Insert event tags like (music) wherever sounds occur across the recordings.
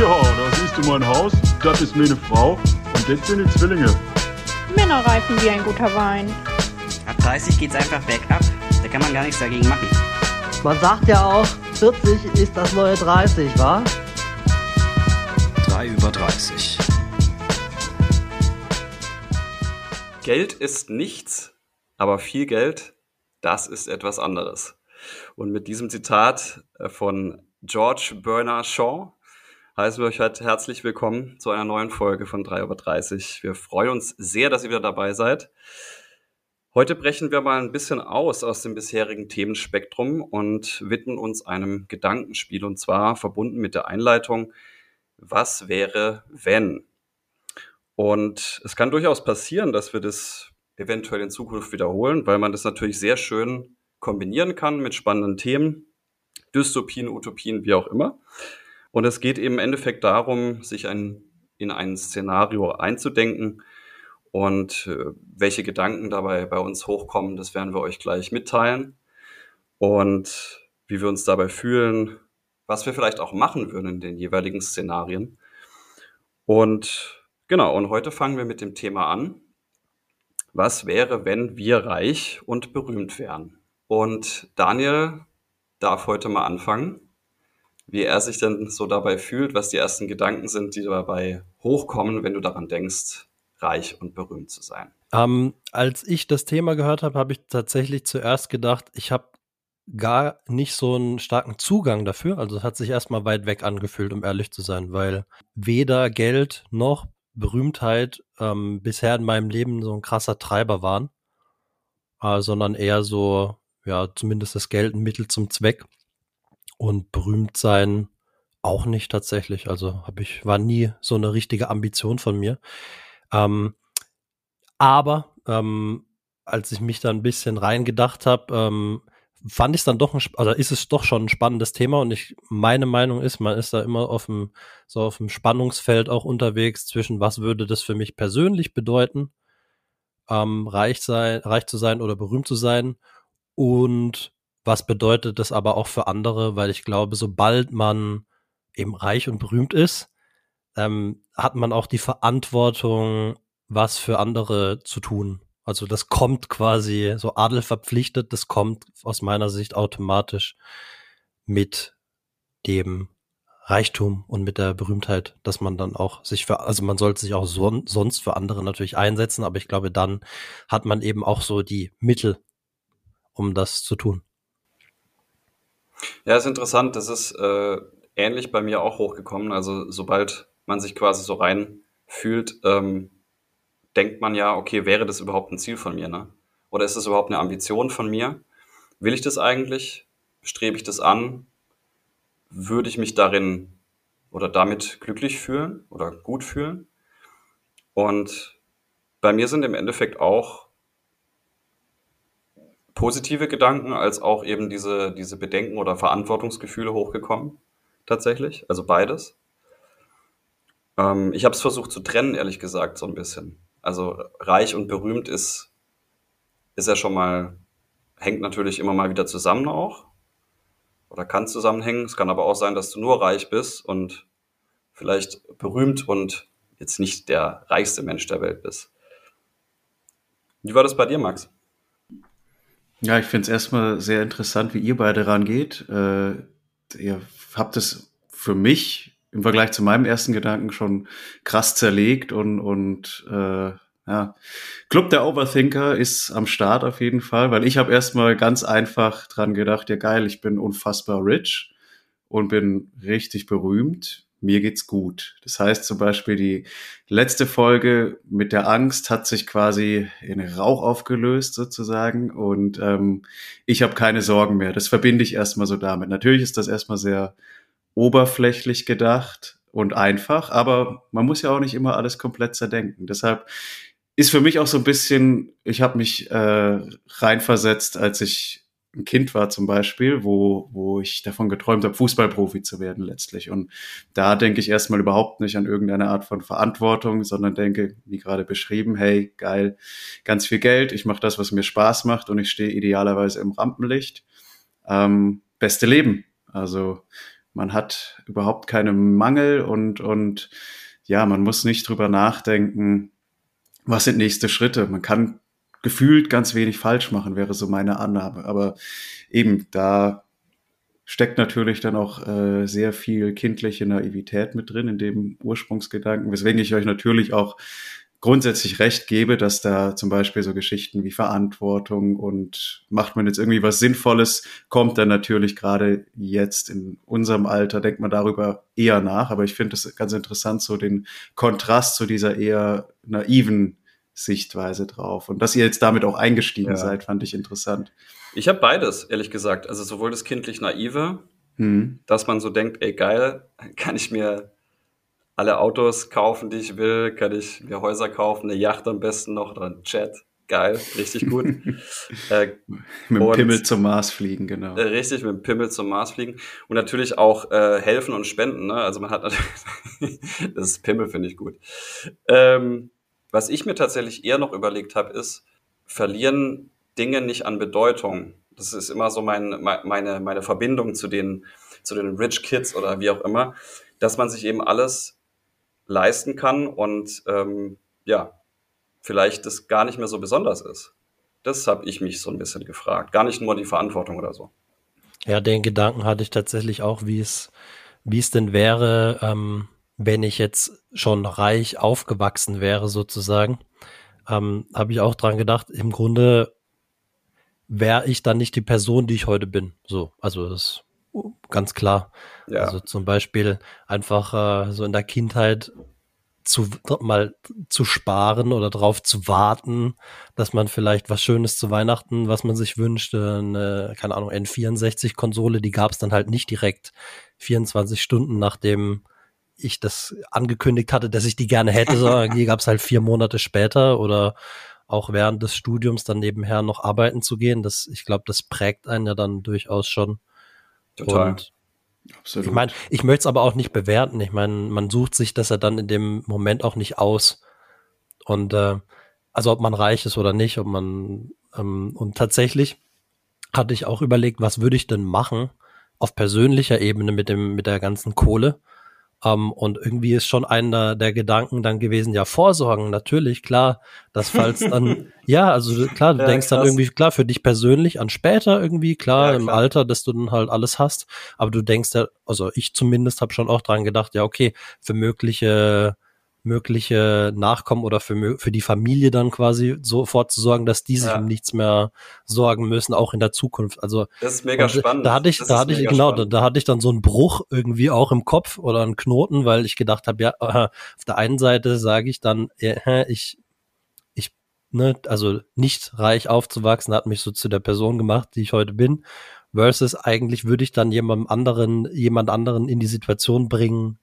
Ja, da siehst du mein Haus, das ist meine Frau und das sind die Zwillinge. Männer reifen wie ein guter Wein. Ab 30 geht's einfach bergab. Da kann man gar nichts dagegen machen. Man sagt ja auch, 40 ist das neue 30, wa? 3 über 30. Geld ist nichts, aber viel Geld, das ist etwas anderes. Und mit diesem Zitat äh, von George Bernard Shaw heißen wir euch heute herzlich willkommen zu einer neuen Folge von 3 über 30. Wir freuen uns sehr, dass ihr wieder dabei seid. Heute brechen wir mal ein bisschen aus aus dem bisherigen Themenspektrum und widmen uns einem Gedankenspiel und zwar verbunden mit der Einleitung, was wäre, wenn? Und es kann durchaus passieren, dass wir das eventuell in Zukunft wiederholen, weil man das natürlich sehr schön kombinieren kann mit spannenden Themen. Dystopien, Utopien, wie auch immer. Und es geht eben im Endeffekt darum, sich ein, in ein Szenario einzudenken und äh, welche Gedanken dabei bei uns hochkommen, das werden wir euch gleich mitteilen. Und wie wir uns dabei fühlen, was wir vielleicht auch machen würden in den jeweiligen Szenarien. Und genau, und heute fangen wir mit dem Thema an. Was wäre, wenn wir reich und berühmt wären? Und Daniel darf heute mal anfangen, wie er sich denn so dabei fühlt, was die ersten Gedanken sind, die dabei hochkommen, wenn du daran denkst, reich und berühmt zu sein. Ähm, als ich das Thema gehört habe, habe ich tatsächlich zuerst gedacht, ich habe gar nicht so einen starken Zugang dafür. Also es hat sich erstmal weit weg angefühlt, um ehrlich zu sein, weil weder Geld noch Berühmtheit ähm, bisher in meinem Leben so ein krasser Treiber waren, äh, sondern eher so, ja, zumindest das Geld ein Mittel zum Zweck. Und berühmt sein auch nicht tatsächlich. Also habe ich, war nie so eine richtige Ambition von mir. Ähm, aber ähm, als ich mich da ein bisschen reingedacht habe, ähm, fand ich es dann doch, ein, oder ist es doch schon ein spannendes Thema und ich, meine Meinung ist, man ist da immer auf dem, so auf dem Spannungsfeld auch unterwegs zwischen, was würde das für mich persönlich bedeuten, ähm, reich sein, reich zu sein oder berühmt zu sein und was bedeutet das aber auch für andere, weil ich glaube, sobald man eben reich und berühmt ist, ähm, hat man auch die Verantwortung, was für andere zu tun. Also das kommt quasi so Adel verpflichtet, das kommt aus meiner Sicht automatisch mit dem Reichtum und mit der Berühmtheit, dass man dann auch sich für, also man sollte sich auch son sonst für andere natürlich einsetzen, aber ich glaube, dann hat man eben auch so die Mittel, um das zu tun. Ja, ist interessant. Das ist äh, ähnlich bei mir auch hochgekommen. Also sobald man sich quasi so rein fühlt, ähm, denkt man ja, okay, wäre das überhaupt ein Ziel von mir, ne? Oder ist das überhaupt eine Ambition von mir? Will ich das eigentlich? Strebe ich das an? Würde ich mich darin oder damit glücklich fühlen oder gut fühlen? Und bei mir sind im Endeffekt auch positive Gedanken als auch eben diese, diese Bedenken oder Verantwortungsgefühle hochgekommen. Tatsächlich. Also beides. Ähm, ich habe es versucht zu trennen, ehrlich gesagt, so ein bisschen. Also reich und berühmt ist, ist ja schon mal, hängt natürlich immer mal wieder zusammen auch. Oder kann zusammenhängen. Es kann aber auch sein, dass du nur reich bist und vielleicht berühmt und jetzt nicht der reichste Mensch der Welt bist. Wie war das bei dir, Max? Ja, ich finde es erstmal sehr interessant, wie ihr beide rangeht. Äh, ihr habt es für mich im Vergleich zu meinem ersten Gedanken schon krass zerlegt und, und äh, ja, Club der Overthinker ist am Start auf jeden Fall, weil ich habe erstmal ganz einfach dran gedacht, ja geil, ich bin unfassbar rich und bin richtig berühmt. Mir geht's gut. Das heißt zum Beispiel, die letzte Folge mit der Angst hat sich quasi in Rauch aufgelöst sozusagen und ähm, ich habe keine Sorgen mehr. Das verbinde ich erstmal so damit. Natürlich ist das erstmal sehr oberflächlich gedacht und einfach, aber man muss ja auch nicht immer alles komplett zerdenken. Deshalb ist für mich auch so ein bisschen, ich habe mich äh, reinversetzt, als ich ein Kind war zum Beispiel, wo, wo ich davon geträumt habe, Fußballprofi zu werden letztlich. Und da denke ich erstmal überhaupt nicht an irgendeine Art von Verantwortung, sondern denke, wie gerade beschrieben, hey, geil, ganz viel Geld, ich mache das, was mir Spaß macht und ich stehe idealerweise im Rampenlicht. Ähm, beste Leben. Also man hat überhaupt keine Mangel und, und ja, man muss nicht drüber nachdenken, was sind nächste Schritte. Man kann gefühlt ganz wenig falsch machen, wäre so meine Annahme. Aber eben, da steckt natürlich dann auch äh, sehr viel kindliche Naivität mit drin in dem Ursprungsgedanken, weswegen ich euch natürlich auch grundsätzlich recht gebe, dass da zum Beispiel so Geschichten wie Verantwortung und macht man jetzt irgendwie was Sinnvolles, kommt dann natürlich gerade jetzt in unserem Alter, denkt man darüber eher nach. Aber ich finde es ganz interessant, so den Kontrast zu dieser eher naiven Sichtweise drauf. Und dass ihr jetzt damit auch eingestiegen ja. seid, fand ich interessant. Ich habe beides, ehrlich gesagt. Also sowohl das kindlich Naive, hm. dass man so denkt, ey geil, kann ich mir alle Autos kaufen, die ich will, kann ich mir Häuser kaufen, eine Yacht am besten noch oder ein Jet. Geil, richtig gut. (laughs) äh, mit dem Pimmel zum Mars fliegen, genau. Äh, richtig, mit dem Pimmel zum Mars fliegen. Und natürlich auch äh, helfen und spenden. Ne? Also man hat natürlich, (laughs) das Pimmel finde ich gut. Ähm, was ich mir tatsächlich eher noch überlegt habe, ist, verlieren Dinge nicht an Bedeutung. Das ist immer so mein, meine, meine Verbindung zu den, zu den Rich Kids oder wie auch immer, dass man sich eben alles leisten kann und ähm, ja, vielleicht das gar nicht mehr so besonders ist. Das habe ich mich so ein bisschen gefragt. Gar nicht nur die Verantwortung oder so. Ja, den Gedanken hatte ich tatsächlich auch, wie es, wie es denn wäre, ähm, wenn ich jetzt schon reich aufgewachsen wäre, sozusagen. Ähm, habe ich auch dran gedacht, im Grunde wäre ich dann nicht die Person, die ich heute bin. So, also das ganz klar. Ja. Also zum Beispiel einfach äh, so in der Kindheit zu mal zu sparen oder darauf zu warten, dass man vielleicht was Schönes zu Weihnachten, was man sich wünschte, eine, keine Ahnung, N64-Konsole, die gab es dann halt nicht direkt 24 Stunden nachdem ich das angekündigt hatte, dass ich die gerne hätte, sondern (laughs) die gab es halt vier Monate später oder auch während des Studiums dann nebenher noch arbeiten zu gehen. Das, ich glaube, das prägt einen ja dann durchaus schon. Total. Und Absolut. Ich meine, ich möchte es aber auch nicht bewerten. Ich meine, man sucht sich das ja dann in dem Moment auch nicht aus. Und äh, also ob man reich ist oder nicht, ob man ähm, und tatsächlich hatte ich auch überlegt, was würde ich denn machen auf persönlicher Ebene mit dem mit der ganzen Kohle. Um, ähm, und irgendwie ist schon einer der Gedanken dann gewesen, ja, Vorsorgen, natürlich, klar, dass falls dann, (laughs) ja, also klar, du ja, denkst krass. dann irgendwie, klar, für dich persönlich an später irgendwie, klar, ja, im Alter, dass du dann halt alles hast, aber du denkst ja, also ich zumindest habe schon auch dran gedacht, ja, okay, für mögliche mögliche Nachkommen oder für, für die Familie dann quasi so vorzusorgen, dass die sich ja. um nichts mehr sorgen müssen, auch in der Zukunft. Also das ist mega spannend. Da hatte ich, das da hatte ich genau, da, da, hatte ich dann so einen Bruch irgendwie auch im Kopf oder einen Knoten, weil ich gedacht habe, ja, auf der einen Seite sage ich dann, äh, ich ich ne, also nicht reich aufzuwachsen, hat mich so zu der Person gemacht, die ich heute bin. Versus eigentlich würde ich dann jemandem anderen, jemand anderen in die Situation bringen,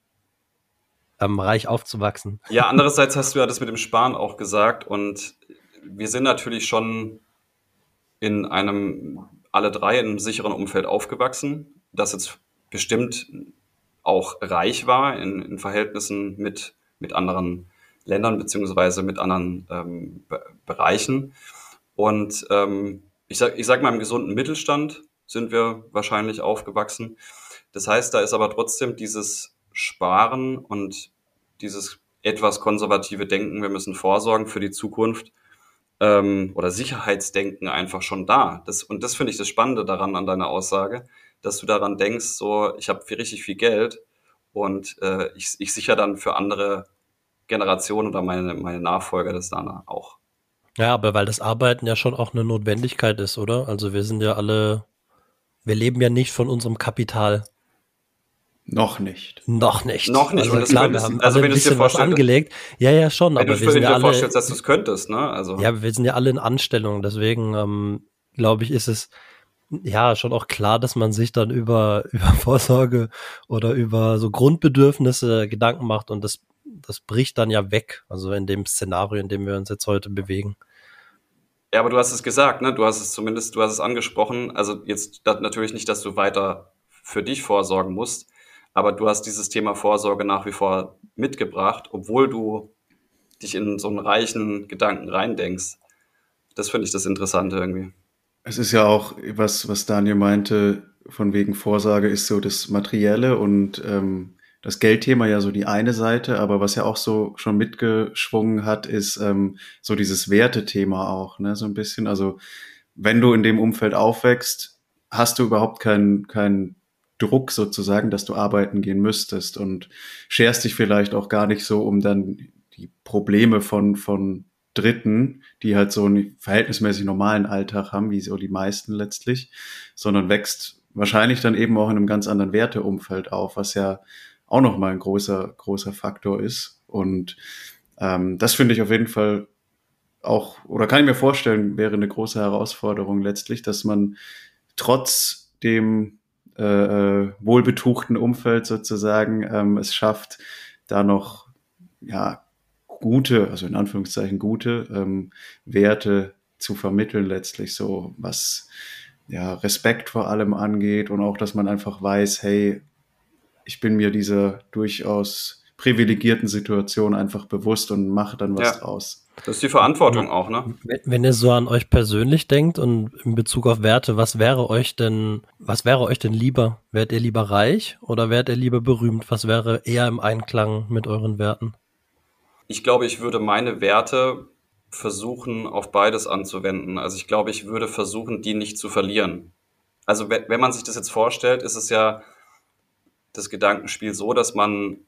ähm, reich aufzuwachsen. (laughs) Ja, andererseits hast du ja das mit dem Sparen auch gesagt und wir sind natürlich schon in einem, alle drei in einem sicheren Umfeld aufgewachsen, das jetzt bestimmt auch reich war in, in Verhältnissen mit, mit anderen Ländern beziehungsweise mit anderen ähm, Be Bereichen. Und ähm, ich sag, ich sag mal, im gesunden Mittelstand sind wir wahrscheinlich aufgewachsen. Das heißt, da ist aber trotzdem dieses Sparen und dieses etwas konservative Denken, wir müssen vorsorgen für die Zukunft ähm, oder Sicherheitsdenken einfach schon da. Das, und das finde ich das Spannende daran an deiner Aussage, dass du daran denkst, so ich habe richtig viel Geld und äh, ich, ich sichere dann für andere Generationen oder meine, meine Nachfolger das dann auch. Ja, aber weil das Arbeiten ja schon auch eine Notwendigkeit ist, oder? Also wir sind ja alle, wir leben ja nicht von unserem Kapital. Noch nicht. Noch nicht. Noch nicht. Also, klar, wir haben also wenn ein bisschen was angelegt. Ja, ja, schon. Wenn aber du, wir sind dir ja alle, vorstellst, dass du es könntest, ne? Also. Ja, wir sind ja alle in Anstellung. Deswegen ähm, glaube ich, ist es ja schon auch klar, dass man sich dann über (laughs) über Vorsorge oder über so Grundbedürfnisse Gedanken macht und das das bricht dann ja weg. Also in dem Szenario, in dem wir uns jetzt heute bewegen. Ja, aber du hast es gesagt, ne? Du hast es zumindest, du hast es angesprochen. Also jetzt natürlich nicht, dass du weiter für dich vorsorgen musst, aber du hast dieses Thema Vorsorge nach wie vor mitgebracht, obwohl du dich in so einen reichen Gedanken reindenkst. Das finde ich das Interessante irgendwie. Es ist ja auch, was, was Daniel meinte, von wegen Vorsorge ist so das Materielle und ähm, das Geldthema ja so die eine Seite, aber was ja auch so schon mitgeschwungen hat, ist ähm, so dieses Wertethema auch, ne, so ein bisschen. Also wenn du in dem Umfeld aufwächst, hast du überhaupt keinen keinen Druck sozusagen, dass du arbeiten gehen müsstest und scherst dich vielleicht auch gar nicht so um dann die Probleme von von Dritten, die halt so einen verhältnismäßig normalen Alltag haben, wie so die meisten letztlich, sondern wächst wahrscheinlich dann eben auch in einem ganz anderen Werteumfeld auf, was ja auch nochmal ein großer, großer Faktor ist. Und ähm, das finde ich auf jeden Fall auch, oder kann ich mir vorstellen, wäre eine große Herausforderung letztlich, dass man trotz dem äh, äh wohlbetuchten Umfeld sozusagen ähm, es schafft, da noch ja gute, also in Anführungszeichen gute ähm, Werte zu vermitteln letztlich so, was ja Respekt vor allem angeht und auch, dass man einfach weiß, hey, ich bin mir dieser durchaus privilegierten Situation einfach bewusst und mache dann was ja. draus. Das ist die Verantwortung auch, ne? Wenn ihr so an euch persönlich denkt und in Bezug auf Werte, was wäre euch denn, was wäre euch denn lieber? Wärt ihr lieber reich oder wärt ihr lieber berühmt? Was wäre eher im Einklang mit euren Werten? Ich glaube, ich würde meine Werte versuchen, auf beides anzuwenden. Also ich glaube, ich würde versuchen, die nicht zu verlieren. Also wenn man sich das jetzt vorstellt, ist es ja das Gedankenspiel so, dass man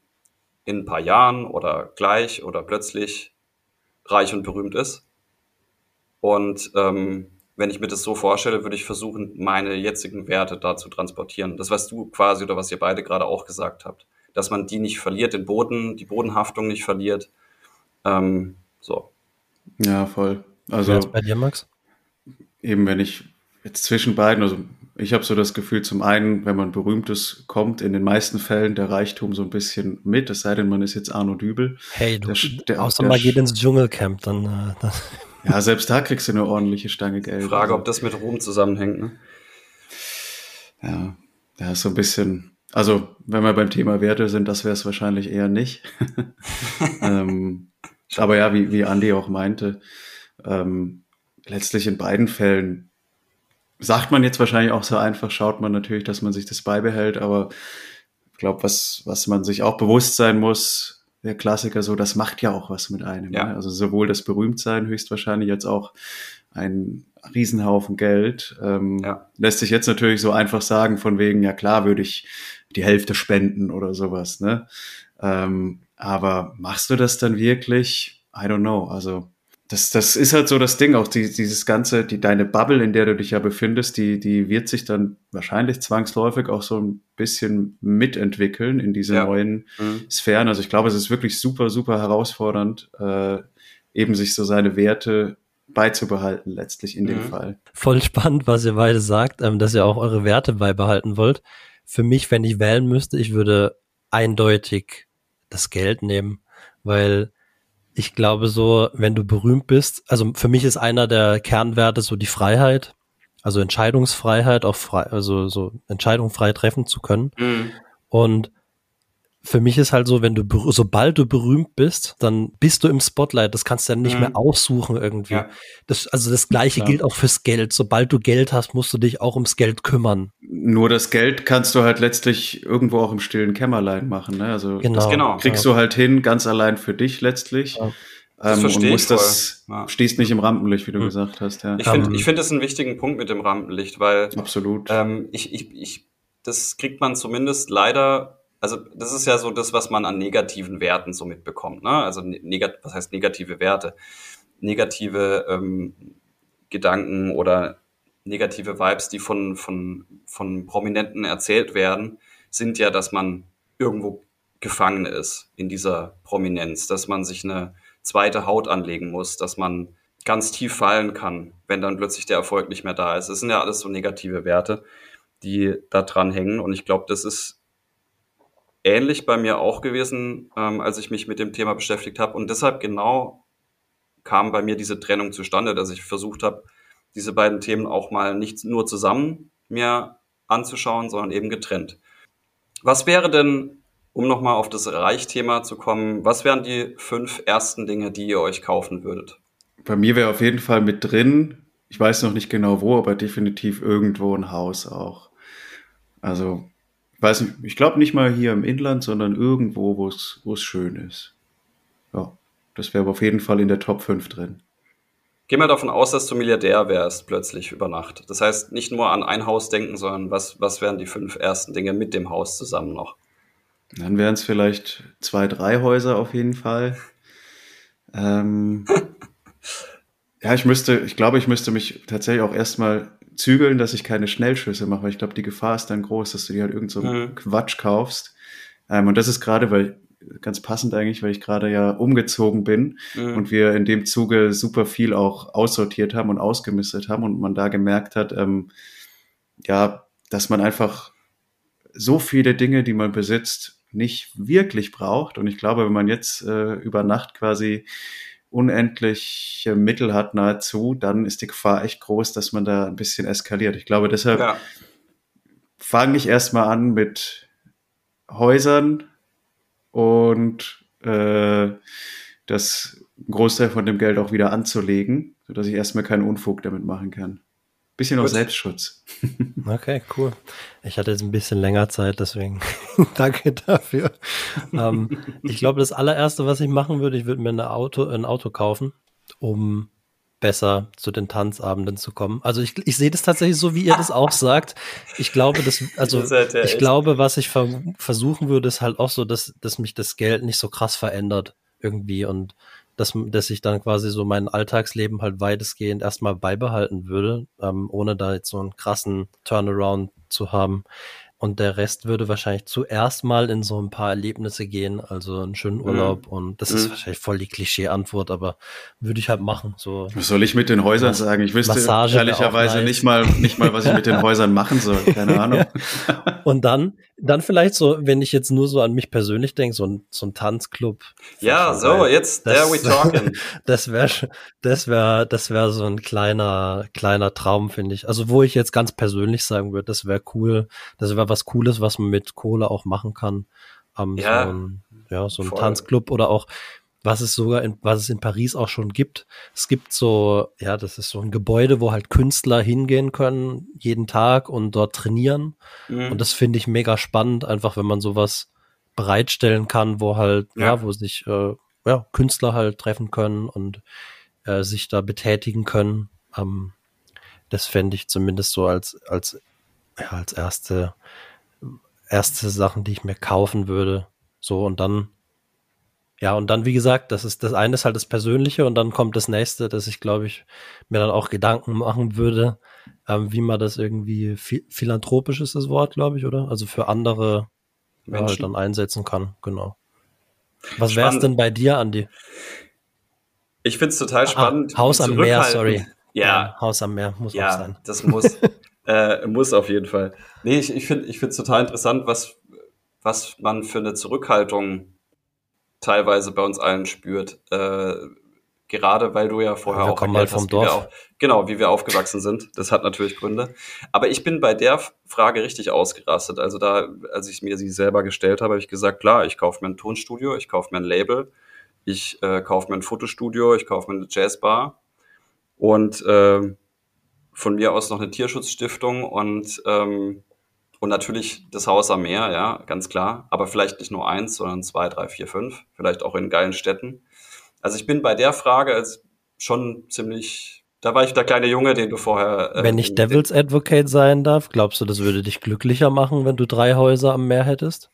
in ein paar Jahren oder gleich oder plötzlich reich und berühmt ist. Und ähm, wenn ich mir das so vorstelle, würde ich versuchen, meine jetzigen Werte da zu transportieren. Das, was du quasi oder was ihr beide gerade auch gesagt habt. Dass man die nicht verliert, den Boden, die Bodenhaftung nicht verliert, ähm, so. Ja, voll. Also bei dir, Max? Eben, wenn ich jetzt zwischen beiden, also ich habe so das Gefühl, zum einen, wenn man Berühmtes kommt, in den meisten Fällen der Reichtum so ein bisschen mit, es sei denn, man ist jetzt Arno Dübel. Hey, du, der, der, außer man geht ins Dschungelcamp, dann. Äh, dann (laughs) ja, selbst da kriegst du eine ordentliche Stange Geld. Frage, also. ob das mit Ruhm zusammenhängt, ne? Ja, ja, ist so ein bisschen, also, wenn wir beim Thema Werte sind, das wäre es wahrscheinlich eher nicht. (laughs) ähm, aber ja, wie, wie Andi auch meinte, ähm, letztlich in beiden Fällen sagt man jetzt wahrscheinlich auch so einfach, schaut man natürlich, dass man sich das beibehält, aber ich glaube, was, was man sich auch bewusst sein muss, der Klassiker so, das macht ja auch was mit einem. Ja. Ne? Also sowohl das Berühmtsein höchstwahrscheinlich als auch ein Riesenhaufen Geld. Ähm, ja. Lässt sich jetzt natürlich so einfach sagen, von wegen, ja klar, würde ich die Hälfte spenden oder sowas, ne? Ähm, aber machst du das dann wirklich? I don't know. Also das, das ist halt so das Ding, auch die, dieses ganze, die, deine Bubble, in der du dich ja befindest, die, die wird sich dann wahrscheinlich zwangsläufig auch so ein bisschen mitentwickeln in diese ja. neuen mhm. Sphären. Also ich glaube, es ist wirklich super, super herausfordernd, äh, eben sich so seine Werte beizubehalten, letztlich in mhm. dem Fall. Voll spannend, was ihr beide sagt, ähm, dass ihr auch eure Werte beibehalten wollt. Für mich, wenn ich wählen müsste, ich würde eindeutig das Geld nehmen, weil ich glaube so, wenn du berühmt bist, also für mich ist einer der Kernwerte so die Freiheit, also Entscheidungsfreiheit, auch frei, also so Entscheidungen frei treffen zu können. Mhm. Und für mich ist halt so, wenn du, sobald du berühmt bist, dann bist du im Spotlight. Das kannst du dann nicht mhm. mehr aussuchen irgendwie. Ja. Das, also das Gleiche Klar. gilt auch fürs Geld. Sobald du Geld hast, musst du dich auch ums Geld kümmern. Nur das Geld kannst du halt letztlich irgendwo auch im stillen Kämmerlein machen. Ne? Also genau. das genau. kriegst ja. du halt hin, ganz allein für dich letztlich. Ja. Das ähm, und musst das, ja. stehst nicht im Rampenlicht, wie du hm. gesagt hast. Ja. Ich finde, um, ich finde das einen wichtigen Punkt mit dem Rampenlicht, weil absolut. Ähm, ich, ich, ich, das kriegt man zumindest leider also das ist ja so das, was man an negativen Werten so mitbekommt. Ne? Also ne, negat was heißt negative Werte? Negative ähm, Gedanken oder negative Vibes, die von, von, von Prominenten erzählt werden, sind ja, dass man irgendwo gefangen ist in dieser Prominenz, dass man sich eine zweite Haut anlegen muss, dass man ganz tief fallen kann, wenn dann plötzlich der Erfolg nicht mehr da ist. Es sind ja alles so negative Werte, die da dran hängen. Und ich glaube, das ist ähnlich bei mir auch gewesen, ähm, als ich mich mit dem Thema beschäftigt habe. Und deshalb genau kam bei mir diese Trennung zustande, dass ich versucht habe, diese beiden Themen auch mal nicht nur zusammen mir anzuschauen, sondern eben getrennt. Was wäre denn, um nochmal auf das Reichthema zu kommen, was wären die fünf ersten Dinge, die ihr euch kaufen würdet? Bei mir wäre auf jeden Fall mit drin, ich weiß noch nicht genau wo, aber definitiv irgendwo ein Haus auch. Also, weiß nicht, ich glaube nicht mal hier im Inland, sondern irgendwo, wo es, schön ist. Ja, das wäre auf jeden Fall in der Top 5 drin. Geh mal davon aus, dass du Milliardär wärst plötzlich über Nacht. Das heißt, nicht nur an ein Haus denken, sondern was, was wären die fünf ersten Dinge mit dem Haus zusammen noch? Dann wären es vielleicht zwei, drei Häuser auf jeden Fall. Ähm, (laughs) ja, ich müsste, ich glaube, ich müsste mich tatsächlich auch erstmal zügeln, dass ich keine Schnellschüsse mache, weil ich glaube, die Gefahr ist dann groß, dass du dir halt irgend so einen mhm. Quatsch kaufst. Ähm, und das ist gerade, weil ganz passend eigentlich, weil ich gerade ja umgezogen bin mhm. und wir in dem Zuge super viel auch aussortiert haben und ausgemistet haben und man da gemerkt hat, ähm, ja, dass man einfach so viele Dinge, die man besitzt, nicht wirklich braucht. Und ich glaube, wenn man jetzt äh, über Nacht quasi unendliche Mittel hat nahezu, dann ist die Gefahr echt groß, dass man da ein bisschen eskaliert. Ich glaube, deshalb ja. fange ich erstmal an mit Häusern und äh, das Großteil von dem Geld auch wieder anzulegen, sodass ich erstmal keinen Unfug damit machen kann. Bisschen auch Selbstschutz. (laughs) Okay, cool. Ich hatte jetzt ein bisschen länger Zeit, deswegen (laughs) danke dafür. ähm, ich glaube, das allererste, was ich machen würde, ich würde mir ein Auto, ein Auto kaufen, um besser zu den Tanzabenden zu kommen. Also ich, ich sehe das tatsächlich so, wie ihr das auch sagt. Ich glaube, dass, also das ich glaube, was ich ver versuchen würde, ist halt auch so, dass, dass mich das Geld nicht so krass verändert irgendwie und dass, dass ich dann quasi so mein Alltagsleben halt weitestgehend erstmal beibehalten würde, ähm, ohne da jetzt so einen krassen Turnaround zu haben. Und der Rest würde wahrscheinlich zuerst mal in so ein paar Erlebnisse gehen, also einen schönen mhm. Urlaub. Mhm. Und das ist mhm. wahrscheinlich voll die Klischee-Antwort, aber würde ich halt machen. So. Was soll ich mit den Häusern sagen? Ich wüsste Massage ehrlicherweise nicht mal, nicht mal, was ich mit den (laughs) Häusern machen soll. Keine Ahnung. Und dann, dann vielleicht so, wenn ich jetzt nur so an mich persönlich denke, so ein, so ein Tanzclub. Ja, so, jetzt, das, there we talking. (laughs) Das wäre, das wäre, das wäre so ein kleiner, kleiner Traum, finde ich. Also, wo ich jetzt ganz persönlich sagen würde, das wäre cool. Das wäre was Cooles, was man mit Kohle auch machen kann. Ähm, ja, so ein, ja, so ein. Tanzclub oder auch, was es sogar in, was es in Paris auch schon gibt. Es gibt so, ja, das ist so ein Gebäude, wo halt Künstler hingehen können, jeden Tag und dort trainieren. Mhm. Und das finde ich mega spannend, einfach wenn man sowas bereitstellen kann, wo halt, ja, ja wo sich äh, ja, Künstler halt treffen können und äh, sich da betätigen können. Ähm, das fände ich zumindest so als, als, ja, als erste erste Sachen, die ich mir kaufen würde. So und dann, ja, und dann, wie gesagt, das ist das eine ist halt das Persönliche und dann kommt das nächste, dass ich, glaube ich, mir dann auch Gedanken machen würde, ähm, wie man das irgendwie philanthropisch ist das Wort, glaube ich, oder? Also für andere ja, halt dann einsetzen kann, genau. Was wäre es denn bei dir, Andi? Ich finde es total spannend. Ah, Haus am Meer, sorry. Ja. ja. Haus am Meer muss ja, auch sein. Das muss. Äh, muss auf jeden Fall. Nee, ich, ich finde ich finde es total interessant, was, was man für eine Zurückhaltung teilweise bei uns allen spürt. Äh, gerade weil du ja vorher ja, auch erklärt halt vom hast, Dorf. Wie wir genau, wie wir aufgewachsen sind. Das hat natürlich Gründe. Aber ich bin bei der Frage richtig ausgerastet. Also da, als ich mir sie selber gestellt habe, habe ich gesagt, klar, ich kaufe mir ein Tonstudio, ich kaufe mir ein Label, ich äh, kaufe mir ein Fotostudio, ich kaufe mir eine Jazzbar und äh, von mir aus noch eine Tierschutzstiftung und, ähm, und natürlich das Haus am Meer, ja, ganz klar. Aber vielleicht nicht nur eins, sondern zwei, drei, vier, fünf. Vielleicht auch in geilen Städten. Also ich bin bei der Frage als schon ziemlich, da war ich der kleine Junge, den du vorher. Äh, wenn ich Devil's Advocate sein darf, glaubst du, das würde dich glücklicher machen, wenn du drei Häuser am Meer hättest?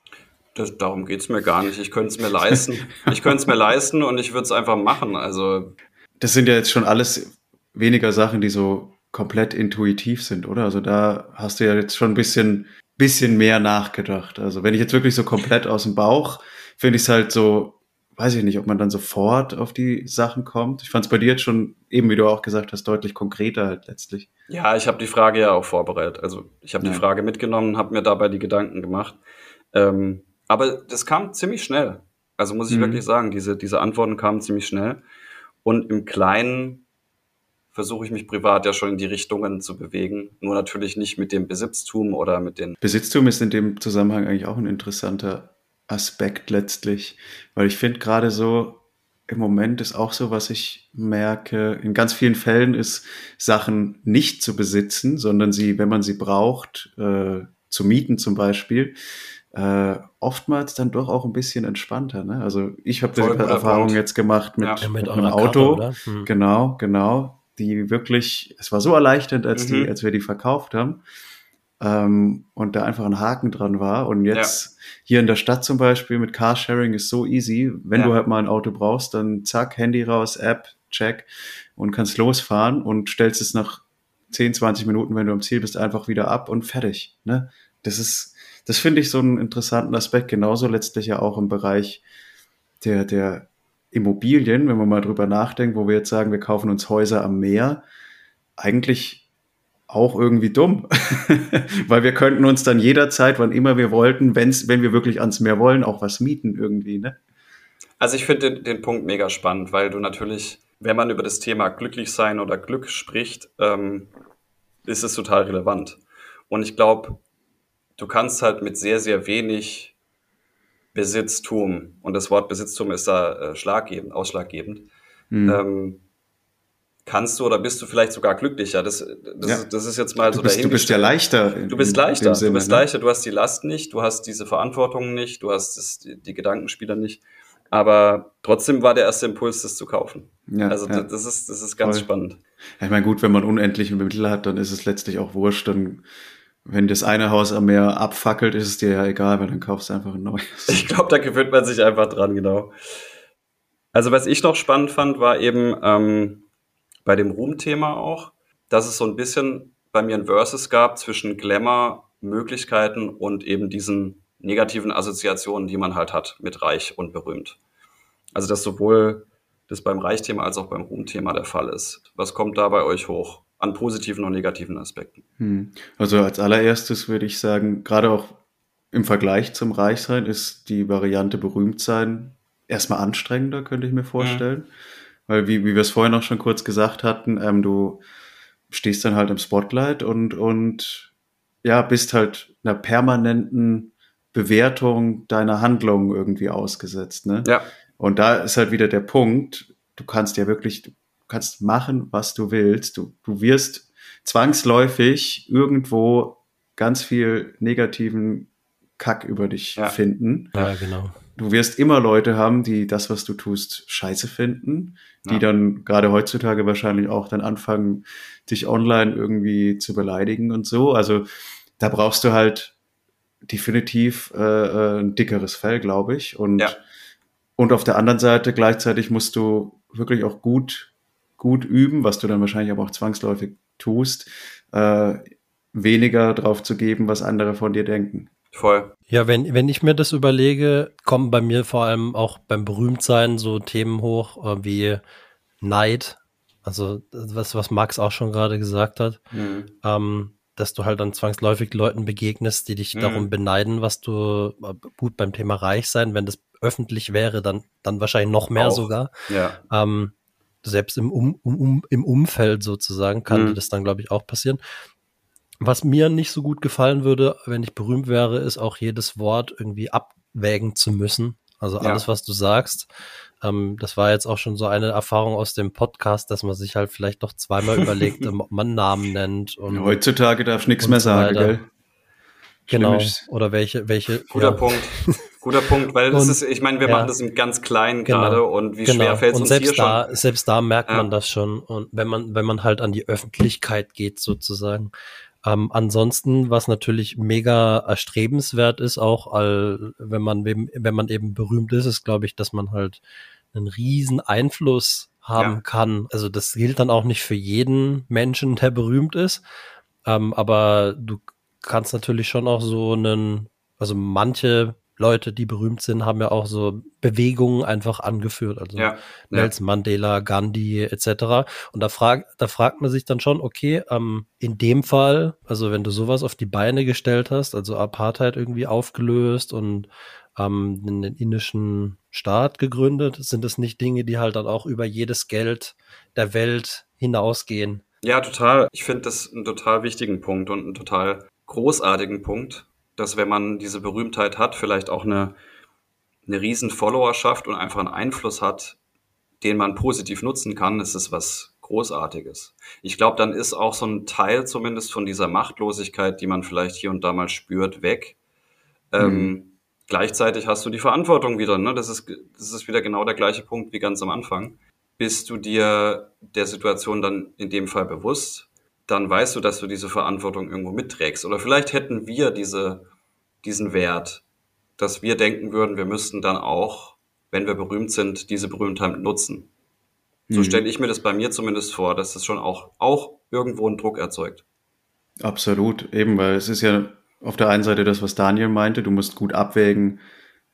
Das, darum geht's mir gar nicht. Ich könnte es mir leisten. ich könnte es mir leisten und ich würde es einfach machen. Also. Das sind ja jetzt schon alles weniger Sachen, die so komplett intuitiv sind, oder? Also da hast du ja jetzt schon ein bisschen, bisschen mehr nachgedacht. Also wenn ich jetzt wirklich so komplett aus dem Bauch, finde ich es halt so, weiß ich nicht, ob man dann sofort auf die Sachen kommt. Ich fand es bei dir jetzt schon, eben wie du auch gesagt hast, deutlich konkreter halt letztlich. Ja, ich habe die Frage ja auch vorbereitet. Also ich habe ja. die Frage mitgenommen, habe mir dabei die Gedanken gemacht. Ähm, aber das kam ziemlich schnell. Also muss ich mhm. wirklich sagen, diese, diese Antworten kamen ziemlich schnell. Und im Kleinen versuche ich mich privat ja schon in die Richtungen zu bewegen. Nur natürlich nicht mit dem Besitztum oder mit den. Besitztum ist in dem Zusammenhang eigentlich auch ein interessanter Aspekt letztlich, weil ich finde gerade so, im Moment ist auch so, was ich merke, in ganz vielen Fällen ist Sachen nicht zu besitzen, sondern sie, wenn man sie braucht, äh, zu mieten zum Beispiel, äh, oftmals dann doch auch ein bisschen entspannter. Ne? Also ich habe guter Erfahrung jetzt gemacht mit, Ja. Mit mit einem Auto. Oder? Hm. Genau, genau. Die wirklich, es war so erleichternd, als, Mhm. die, als wir die verkauft haben. Ähm, und da einfach ein Haken dran war. Und jetzt hier in der Stadt zum Beispiel mit Carsharing ist so easy. Wenn Ja. du halt mal ein Auto brauchst, dann zack, Handy raus, App, check und kannst losfahren und stellst es nach 10, 20 Minuten, wenn du am Ziel bist, einfach wieder ab und fertig. Ne? Das ist, das finde ich so einen interessanten Aspekt. Genauso letztlich ja auch im Bereich der, der Immobilien, wenn man mal drüber nachdenkt, wo wir jetzt sagen, wir kaufen uns Häuser am Meer, eigentlich auch irgendwie dumm. (laughs) Weil wir könnten uns dann jederzeit, wann immer wir wollten, wenn's, wenn wir wirklich ans Meer wollen, auch was mieten irgendwie, ne? Also ich finde den, den Punkt mega spannend, weil du natürlich, wenn man über das Thema glücklich sein oder Glück spricht, ähm, ist es total relevant. Und ich glaube, du kannst halt mit sehr, sehr wenig Besitztum, und das Wort Besitztum ist da äh, schlaggebend, ausschlaggebend, Hm. ähm, kannst du oder bist du vielleicht sogar glücklicher. Das, das, Ja. ist, das ist jetzt mal du, so bist, du bist ja leichter. Du bist leichter, Sinne, du bist ne? leichter, du hast die Last nicht, du hast diese Verantwortung nicht, du hast das, die, die Gedankenspieler nicht. Aber trotzdem war der erste Impuls, das zu kaufen. Ja, also ja. das ist, das ist ganz Voll. spannend. Ja, Ich meine, gut, wenn man unendliche Mittel hat, dann ist es letztlich auch wurscht. Dann, wenn das eine Haus am Meer abfackelt, ist es dir ja egal, weil dann kaufst du einfach ein neues. (laughs) Ich glaube, da gewöhnt man sich einfach dran, genau. Also was ich noch spannend fand, war eben ähm, bei dem Ruhm-Thema auch, dass es so ein bisschen bei mir ein Versus gab zwischen Glamour, Möglichkeiten und eben diesen negativen Assoziationen, die man halt hat mit reich und berühmt. Also dass sowohl das beim Reichthema als auch beim Ruhmthema der Fall ist. Was kommt da bei euch hoch an positiven und negativen Aspekten? Hm. Also als allererstes würde ich sagen, gerade auch im Vergleich zum Reichsein ist die Variante berühmt sein erstmal anstrengender, könnte ich mir vorstellen. Weil wie, wie wir es vorhin auch schon kurz gesagt hatten, ähm, du stehst dann halt im Spotlight und, und ja, bist halt einer permanenten Bewertung deiner Handlungen irgendwie ausgesetzt. Ne? Ja, Und da ist halt wieder der Punkt, du kannst ja wirklich, kannst machen, was du willst. Du, du wirst zwangsläufig irgendwo ganz viel negativen Kack über dich Ja. finden. Ja, genau. Du wirst immer Leute haben, die das, was du tust, scheiße finden, die Ja. dann gerade heutzutage wahrscheinlich auch dann anfangen, dich online irgendwie zu beleidigen und so. Also da brauchst du halt definitiv äh, äh, ein dickeres Fell, glaube ich. Und, Ja. und auf der anderen Seite gleichzeitig musst du wirklich auch gut, gut üben, was du dann wahrscheinlich aber auch zwangsläufig tust, äh, weniger drauf zu geben, was andere von dir denken. voll. Ja, wenn, wenn ich mir das überlege, kommen bei mir vor allem auch beim Berühmtsein so Themen hoch äh, wie Neid. Also was, was Max auch schon gerade gesagt hat, Mhm. ähm, dass du halt dann zwangsläufig Leuten begegnest, die dich Mhm. darum beneiden, was du äh, gut beim Thema reich sein, wenn das öffentlich wäre, dann, dann wahrscheinlich noch mehr Auch. sogar. Ja, Ähm, selbst im, um, um, im Umfeld sozusagen kann Mhm. das dann, glaube ich, auch passieren. Was mir nicht so gut gefallen würde, wenn ich berühmt wäre, ist auch jedes Wort irgendwie abwägen zu müssen. Also Ja. alles, was du sagst. Ähm, das war jetzt auch schon so eine Erfahrung aus dem Podcast, dass man sich halt vielleicht doch zweimal überlegt, (laughs) ähm, ob man Namen nennt und Heutzutage darfst du nichts mehr sagen, gell? genau. Oder welche, welche. guter ja. Punkt. (laughs) Guter Punkt, weil das Und- ist, ich meine, wir ja. machen das im ganz Kleinen Genau. gerade und wie Genau. schwer fällt es uns selbst hier da, schon? selbst da merkt Ja. man das schon. Und wenn man, wenn man halt an die Öffentlichkeit geht, sozusagen. Ähm, ansonsten, was natürlich mega erstrebenswert ist, auch all, wenn man eben, wenn man eben berühmt ist, ist, glaube ich, dass man halt einen riesen Einfluss haben Ja. kann. Also das gilt dann auch nicht für jeden Menschen, der berühmt ist. Ähm, aber du kannst natürlich schon auch so einen, also manche Leute, die berühmt sind, haben ja auch so Bewegungen einfach angeführt. Also Ja, ja. Nelson Mandela, Gandhi etc. Und da, frag, da fragt man sich dann schon, okay, ähm, in dem Fall, also wenn du sowas auf die Beine gestellt hast, also Apartheid irgendwie aufgelöst und ähm, einen indischen Staat gegründet, sind das nicht Dinge, die halt dann auch über jedes Geld der Welt hinausgehen. Ja, total. Ich finde das einen total wichtigen Punkt und einen total großartigen Punkt, dass wenn man diese Berühmtheit hat, vielleicht auch eine, eine riesen Followerschaft und einfach einen Einfluss hat, den man positiv nutzen kann, ist es was Großartiges. Ich glaube, dann ist auch so ein Teil zumindest von dieser Machtlosigkeit, die man vielleicht hier und da mal spürt, weg. Ähm, gleichzeitig hast du die Verantwortung wieder. Ne? Das, ist, das ist wieder genau der gleiche Punkt wie ganz am Anfang. Bist du dir der Situation dann in dem Fall bewusst, dann weißt du, dass du diese Verantwortung irgendwo mitträgst. Oder vielleicht hätten wir diese, diesen Wert, dass wir denken würden, wir müssten dann auch, wenn wir berühmt sind, diese Berühmtheit nutzen. So Mhm. stelle ich mir das bei mir zumindest vor, dass das schon auch, auch irgendwo einen Druck erzeugt. Absolut, eben, weil es ist ja auf der einen Seite das, was Daniel meinte, du musst gut abwägen,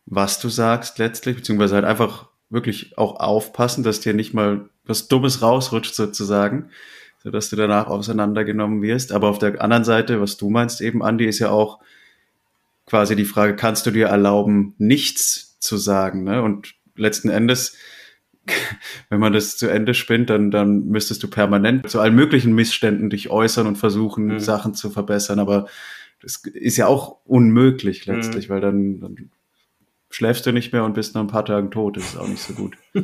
was du sagst letztlich, beziehungsweise halt einfach wirklich auch aufpassen, dass dir nicht mal was Dummes rausrutscht sozusagen, sodass du danach auseinandergenommen wirst. Aber auf der anderen Seite, was du meinst eben, Andi, ist ja auch quasi die Frage, kannst du dir erlauben, nichts zu sagen? Ne? Und letzten Endes, (laughs) wenn man das zu Ende spinnt, dann, dann müsstest du permanent zu allen möglichen Missständen dich äußern und versuchen, Mhm. Sachen zu verbessern. Aber das ist ja auch unmöglich letztlich, weil dann, dann schläfst du nicht mehr und bist nach ein paar Tagen tot. Das ist auch nicht so gut. (laughs)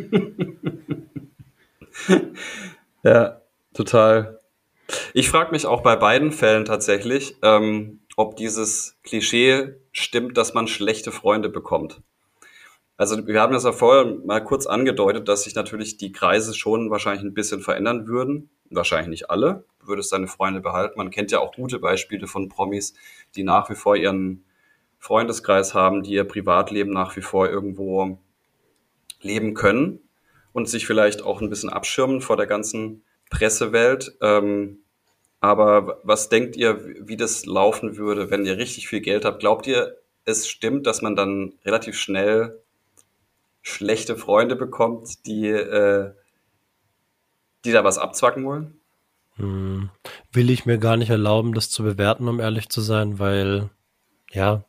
Ja, total. Ich frage mich auch bei beiden Fällen tatsächlich, ähm, ob dieses Klischee stimmt, dass man schlechte Freunde bekommt. Also wir haben das ja vorher mal kurz angedeutet, dass sich natürlich die Kreise schon wahrscheinlich ein bisschen verändern würden. Wahrscheinlich nicht alle. Du würdest deine Freunde behalten. Man kennt ja auch gute Beispiele von Promis, die nach wie vor ihren Freundeskreis haben, die ihr Privatleben nach wie vor irgendwo leben können und sich vielleicht auch ein bisschen abschirmen vor der ganzen Pressewelt. Ähm, aber was denkt ihr, wie das laufen würde, wenn ihr richtig viel Geld habt? Glaubt ihr, es stimmt, dass man dann relativ schnell schlechte Freunde bekommt, die, äh, die da was abzwacken wollen? Hm, will ich mir gar nicht erlauben, das zu bewerten, um ehrlich zu sein, weil, ja,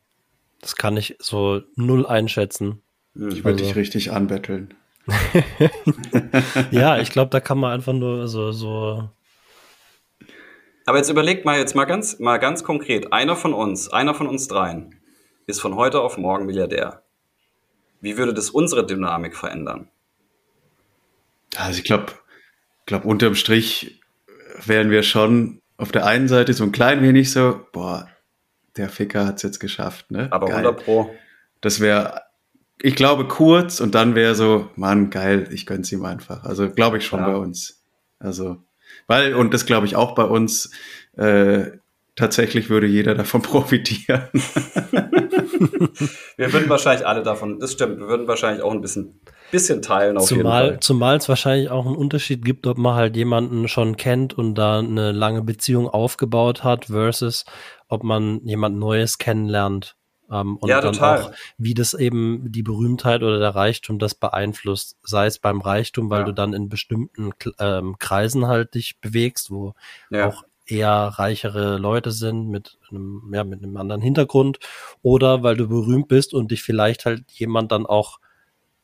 das kann ich so null einschätzen. Ich will Also- dich richtig anbetteln. (laughs) Ja, ich glaube, da kann man einfach nur so, so, Aber jetzt überlegt mal jetzt mal ganz, mal ganz konkret. Einer von uns, einer von uns dreien ist von heute auf morgen Milliardär. Wie würde das unsere Dynamik verändern? Also ich glaube, glaub, unterm Strich wären wir schon auf der einen Seite so ein klein wenig so, boah, der Ficker hat's jetzt geschafft, ne? Aber Geil. 100 Pro. Das wäre, ich glaube, kurz und dann wäre so, Mann, geil, ich gönn's ihm einfach. Also glaube ich schon Ja. bei uns. Also, weil, und das glaube ich auch bei uns, äh, tatsächlich würde jeder davon (laughs) profitieren. Wir würden wahrscheinlich alle davon, das stimmt, wir würden wahrscheinlich auch ein bisschen, bisschen teilen auf jeden zumal, Fall. zumal es wahrscheinlich auch einen Unterschied gibt, ob man halt jemanden schon kennt und da eine lange Beziehung aufgebaut hat versus ob man jemand Neues kennenlernt. Ähm, und Ja, dann total. auch, wie das eben die Berühmtheit oder der Reichtum das beeinflusst. Sei es beim Reichtum, weil Ja. du dann in bestimmten ähm, Kreisen halt dich bewegst, wo Ja. auch eher reichere Leute sind mit einem, ja, mit einem anderen Hintergrund oder weil du berühmt bist und dich vielleicht halt jemand dann auch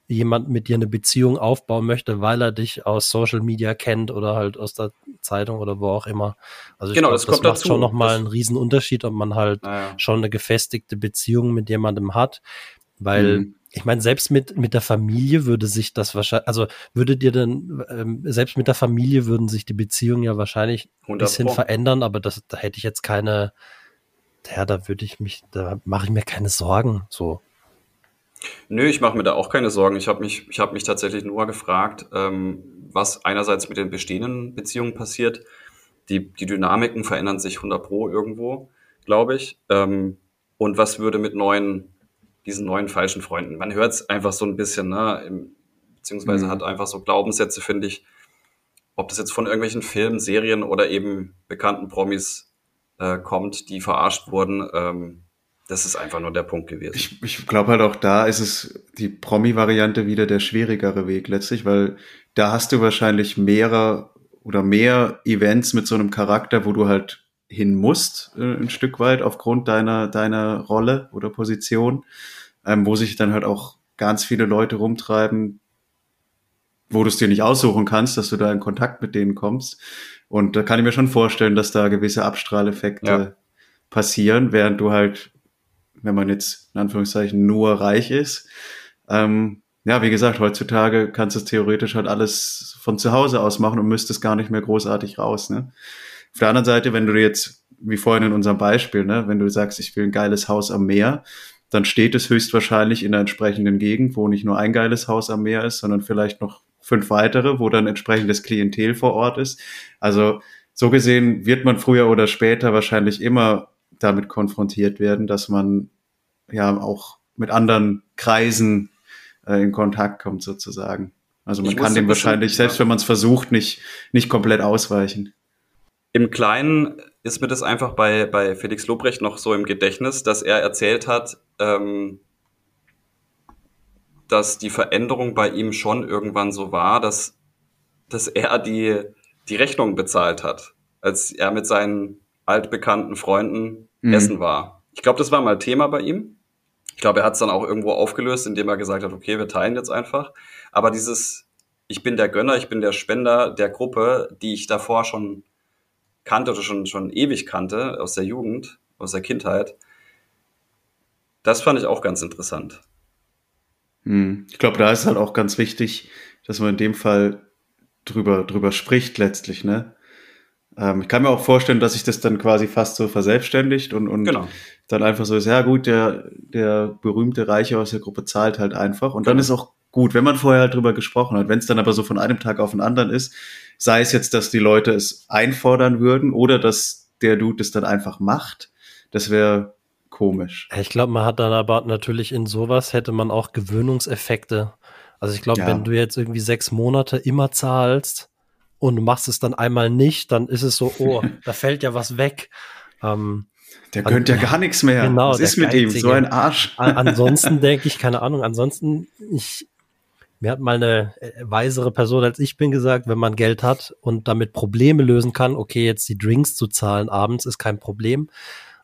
jemand mit dir eine Beziehung aufbauen möchte, weil er dich aus Social Media kennt oder halt aus der Zeitung oder wo auch immer. Also ich Genau, glaube, das das, kommt macht dazu. schon nochmal Das- einen riesen Unterschied, ob man halt Naja. schon eine gefestigte Beziehung mit jemandem hat, weil Mhm. ich meine, selbst mit, mit der Familie würde sich das wahrscheinlich, also würde dir denn, ähm, selbst mit der Familie würden sich die Beziehungen ja wahrscheinlich ein 100 bisschen verändern, aber das, da hätte ich jetzt keine, ja, da würde ich mich, da mache ich mir keine Sorgen, so. Nö, ich mache mir da auch keine Sorgen. Ich habe mich, ich habe mich tatsächlich nur gefragt, ähm, was einerseits mit den bestehenden Beziehungen passiert. Die, die Dynamiken verändern sich 100 pro irgendwo, glaube ich. Ähm, und was würde mit neuen, diesen neuen falschen Freunden? Man hört es einfach so ein bisschen, ne? Beziehungsweise Mhm. hat einfach so Glaubenssätze, finde ich. Ob das jetzt von irgendwelchen Filmen, Serien oder eben bekannten Promis äh, kommt, die verarscht wurden. Ähm, das ist einfach nur der Punkt gewesen. Ich, ich glaube halt auch da ist es die Promi-Variante wieder der schwierigere Weg letztlich, weil da hast du wahrscheinlich mehrere oder mehr Events mit so einem Charakter, wo du halt hin musst, äh, ein Stück weit aufgrund deiner, deiner Rolle oder Position, ähm, wo sich dann halt auch ganz viele Leute rumtreiben, wo du es dir nicht aussuchen kannst, dass du da in Kontakt mit denen kommst. Und da kann ich mir schon vorstellen, dass da gewisse Abstrahleffekte Ja. passieren, während du halt, wenn man jetzt in Anführungszeichen nur reich ist, ähm, ja, wie gesagt, heutzutage kannst du es theoretisch halt alles von zu Hause aus machen und müsstest gar nicht mehr großartig raus. Ne? Auf der anderen Seite, wenn du jetzt, wie vorhin in unserem Beispiel, ne, wenn du sagst, ich will ein geiles Haus am Meer, dann steht es höchstwahrscheinlich in der entsprechenden Gegend, wo nicht nur ein geiles Haus am Meer ist, sondern vielleicht noch fünf weitere, wo dann entsprechendes Klientel vor Ort ist. Also so gesehen wird man früher oder später wahrscheinlich immer damit konfrontiert werden, dass man ja auch mit anderen Kreisen äh, in Kontakt kommt sozusagen. Also man Ich kann dem ein bisschen- wahrscheinlich, selbst wenn man es versucht, nicht, nicht komplett ausweichen. Im Kleinen ist mir das einfach bei, bei Felix Lobrecht noch so im Gedächtnis, dass er erzählt hat, ähm, dass die Veränderung bei ihm schon irgendwann so war, dass, dass er die, die Rechnung bezahlt hat, als er mit seinen altbekannten Freunden Mhm. essen war. Ich glaube, das war mal Thema bei ihm. Ich glaube, er hat es dann auch irgendwo aufgelöst, indem er gesagt hat, okay, wir teilen jetzt einfach. Aber dieses, ich bin der Gönner, ich bin der Spender der Gruppe, die ich davor schon kannte oder schon, schon ewig kannte, aus der Jugend, aus der Kindheit, das fand ich auch ganz interessant. Hm. Ich glaube, da ist halt auch ganz wichtig, dass man in dem Fall drüber, drüber spricht letztlich, ne? Ähm, ich kann mir auch vorstellen, dass sich das dann quasi fast so verselbstständigt und, und Genau. dann einfach so ist, ja gut, der, der berühmte Reiche aus der Gruppe zahlt halt einfach. Und dann Genau. ist auch gut, wenn man vorher halt drüber gesprochen hat. Wenn es dann aber so von einem Tag auf den anderen ist, sei es jetzt, dass die Leute es einfordern würden oder dass der Dude es dann einfach macht, das wäre komisch. Ich glaube, man hat dann aber natürlich in sowas hätte man auch Gewöhnungseffekte. Also ich glaube, Ja. wenn du jetzt irgendwie sechs Monate immer zahlst und du machst es dann einmal nicht, dann ist es so, oh, (laughs) da fällt ja was weg. Ähm, Der An- könnte ja gar nichts mehr. Genau, Was ist mit ihm? So ein Arsch. an- ansonsten (laughs) denke ich, keine Ahnung, ansonsten, ich, mir hat mal eine äh, weisere Person als ich bin gesagt, wenn man Geld hat und damit Probleme lösen kann, okay, jetzt die Drinks zu zahlen abends ist kein Problem,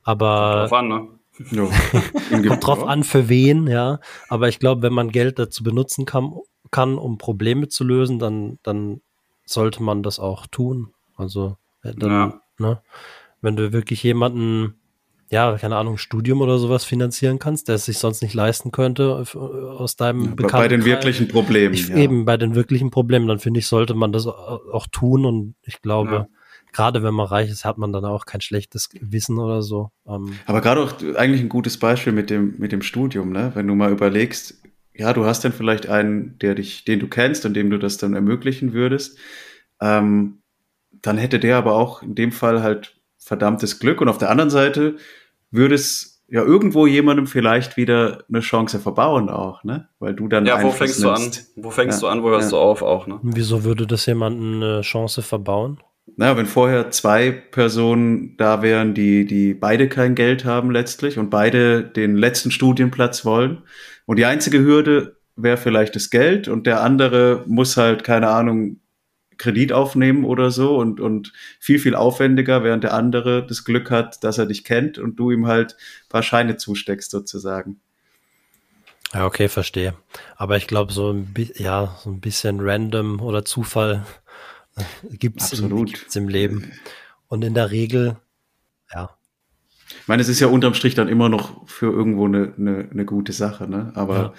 aber Drauf an, ne? Ja. (laughs) Kommt drauf an, für wen, ja. Aber ich glaube, wenn man Geld dazu benutzen kann, kann, um Probleme zu lösen, dann, dann sollte man das auch tun. Also, äh, dann, Ja. ne, wenn du wirklich jemanden, ja, keine Ahnung, Studium oder sowas finanzieren kannst, der es sich sonst nicht leisten könnte, äh, aus deinem Bei, bei den wirklichen Problemen. Ich, ja. Eben bei den wirklichen Problemen, dann finde ich, sollte man das au- auch tun und ich glaube, Ja. gerade wenn man reich ist, hat man dann auch kein schlechtes Gewissen oder so. Ähm, Aber gerade auch eigentlich ein gutes Beispiel mit dem, mit dem Studium, ne? Wenn du mal überlegst, ja, du hast dann vielleicht einen, der dich, den du kennst und dem du das dann ermöglichen würdest, ähm, dann hätte der aber auch in dem Fall halt verdammtes Glück und auf der anderen Seite würde es ja irgendwo jemandem vielleicht wieder eine Chance verbauen auch, ne? Weil du dann Ja, wo fängst du an? nimmst. Wo fängst Ja, du an, wo hörst ja. du auf auch, ne? wieso würde das jemandem eine Chance verbauen? Naja, wenn vorher zwei Personen da wären, die, die beide kein Geld haben letztlich und beide den letzten Studienplatz wollen und die einzige Hürde wäre vielleicht das Geld und der andere muss halt, keine Ahnung, Kredit aufnehmen oder so und, und viel, viel aufwendiger, während der andere das Glück hat, dass er dich kennt und du ihm halt ein paar Scheine zusteckst sozusagen. Ja, okay, verstehe. Aber ich glaube, so ja, so ein bisschen random oder Zufall im, Absolut. gibt's im Leben. Und in der Regel, ja, Ich meine, es ist ja unterm Strich dann immer noch für irgendwo eine, eine, eine gute Sache, ne? Aber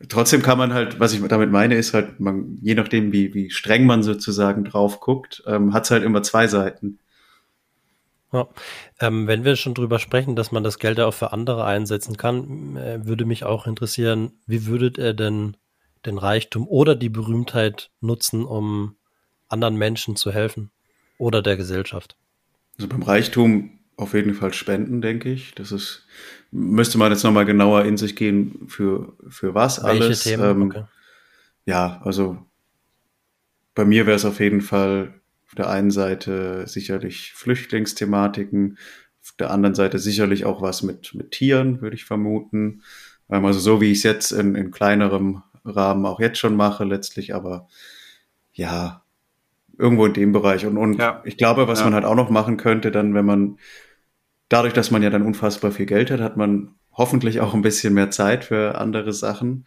Ja. trotzdem kann man halt, was ich damit meine, ist halt, man, je nachdem, wie, wie streng man sozusagen drauf guckt, ähm, hat es halt immer zwei Seiten. Ja. Ähm, wenn wir schon drüber sprechen, dass man das Geld ja auch für andere einsetzen kann, äh, würde mich auch interessieren, wie würdet ihr denn den Reichtum oder die Berühmtheit nutzen, um anderen Menschen zu helfen oder der Gesellschaft? Also beim Reichtum auf jeden Fall spenden, denke ich. Das ist, müsste man jetzt nochmal genauer in sich gehen, für, für was Welche alles. Themen? Ähm, okay. Ja, also bei mir wäre es auf jeden Fall auf der einen Seite sicherlich Flüchtlingsthematiken, auf der anderen Seite sicherlich auch was mit, mit Tieren, würde ich vermuten. Ähm, also so wie ich es jetzt in, in kleinerem Rahmen auch jetzt schon mache, letztlich, aber ja, irgendwo in dem Bereich. Und, und Ja. ich glaube, was Ja. man halt auch noch machen könnte, dann, wenn man, dadurch, dass man ja dann unfassbar viel Geld hat, hat man hoffentlich auch ein bisschen mehr Zeit für andere Sachen.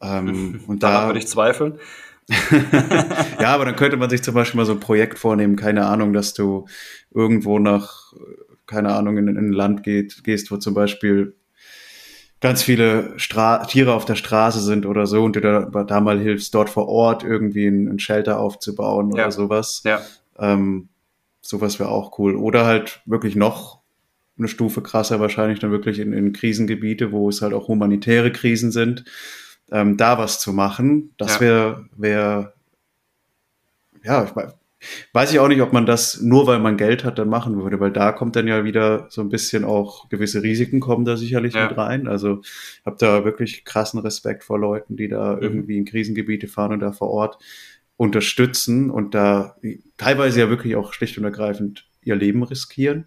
Ähm, (laughs) und Daran da würde ich zweifeln. (laughs) ja, aber dann könnte man sich zum Beispiel mal so ein Projekt vornehmen, keine Ahnung, dass du irgendwo nach, keine Ahnung, in, in ein Land geht, gehst, wo zum Beispiel ganz viele Stra Tiere auf der Straße sind oder so und du da, da mal hilfst, dort vor Ort irgendwie ein, ein Shelter aufzubauen Ja. oder sowas. Ja. Ähm, sowas wäre auch cool. Oder halt wirklich noch eine Stufe krasser wahrscheinlich dann wirklich in, in Krisengebiete, wo es halt auch humanitäre Krisen sind, ähm, da was zu machen. Das Ja. wäre, wäre, ja, ich mein, weiß ich auch nicht, ob man das nur, weil man Geld hat, dann machen würde, weil da kommt dann ja wieder so ein bisschen auch gewisse Risiken kommen da sicherlich Ja. mit rein. Also ich habe da wirklich krassen Respekt vor Leuten, die da Mhm. irgendwie in Krisengebiete fahren und da vor Ort unterstützen und da teilweise ja wirklich auch schlicht und ergreifend ihr Leben riskieren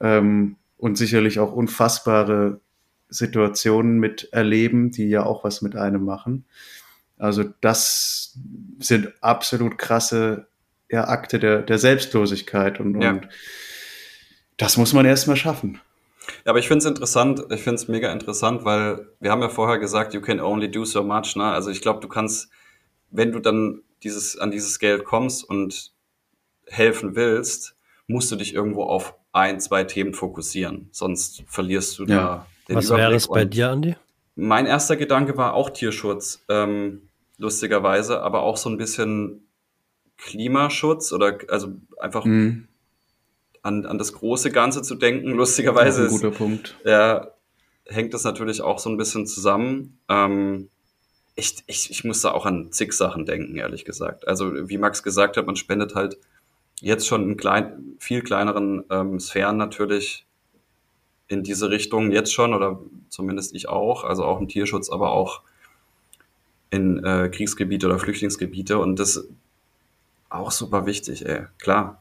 ähm, und sicherlich auch unfassbare Situationen mit erleben, die ja auch was mit einem machen. Also das sind absolut krasse ja, Akte der, der Selbstlosigkeit und, Ja. und das muss man erstmal schaffen. Ja, aber ich finde es interessant, ich finde es mega interessant, weil wir haben ja vorher gesagt, you can only do so much, ne? Also ich glaube, du kannst, wenn du dann dieses, an dieses Geld kommst und helfen willst, musst du dich irgendwo auf ein, zwei Themen fokussieren. Sonst verlierst du Ja. da den Was wäre es bei dir, Andi? Mein erster Gedanke war auch Tierschutz, ähm, lustigerweise, aber auch so ein bisschen Klimaschutz oder also einfach Mhm. an, an das große Ganze zu denken. Lustigerweise ein ist, guter Punkt. ja, hängt das natürlich auch so ein bisschen zusammen. Ähm, ich, ich, ich muss da auch an zig Sachen denken, ehrlich gesagt. Also wie Max gesagt hat, man spendet halt jetzt schon in klein, viel kleineren ähm, Sphären natürlich in diese Richtung jetzt schon oder zumindest ich auch, also auch im Tierschutz, aber auch in äh, Kriegsgebiete oder Flüchtlingsgebiete und das auch super wichtig, ey, klar.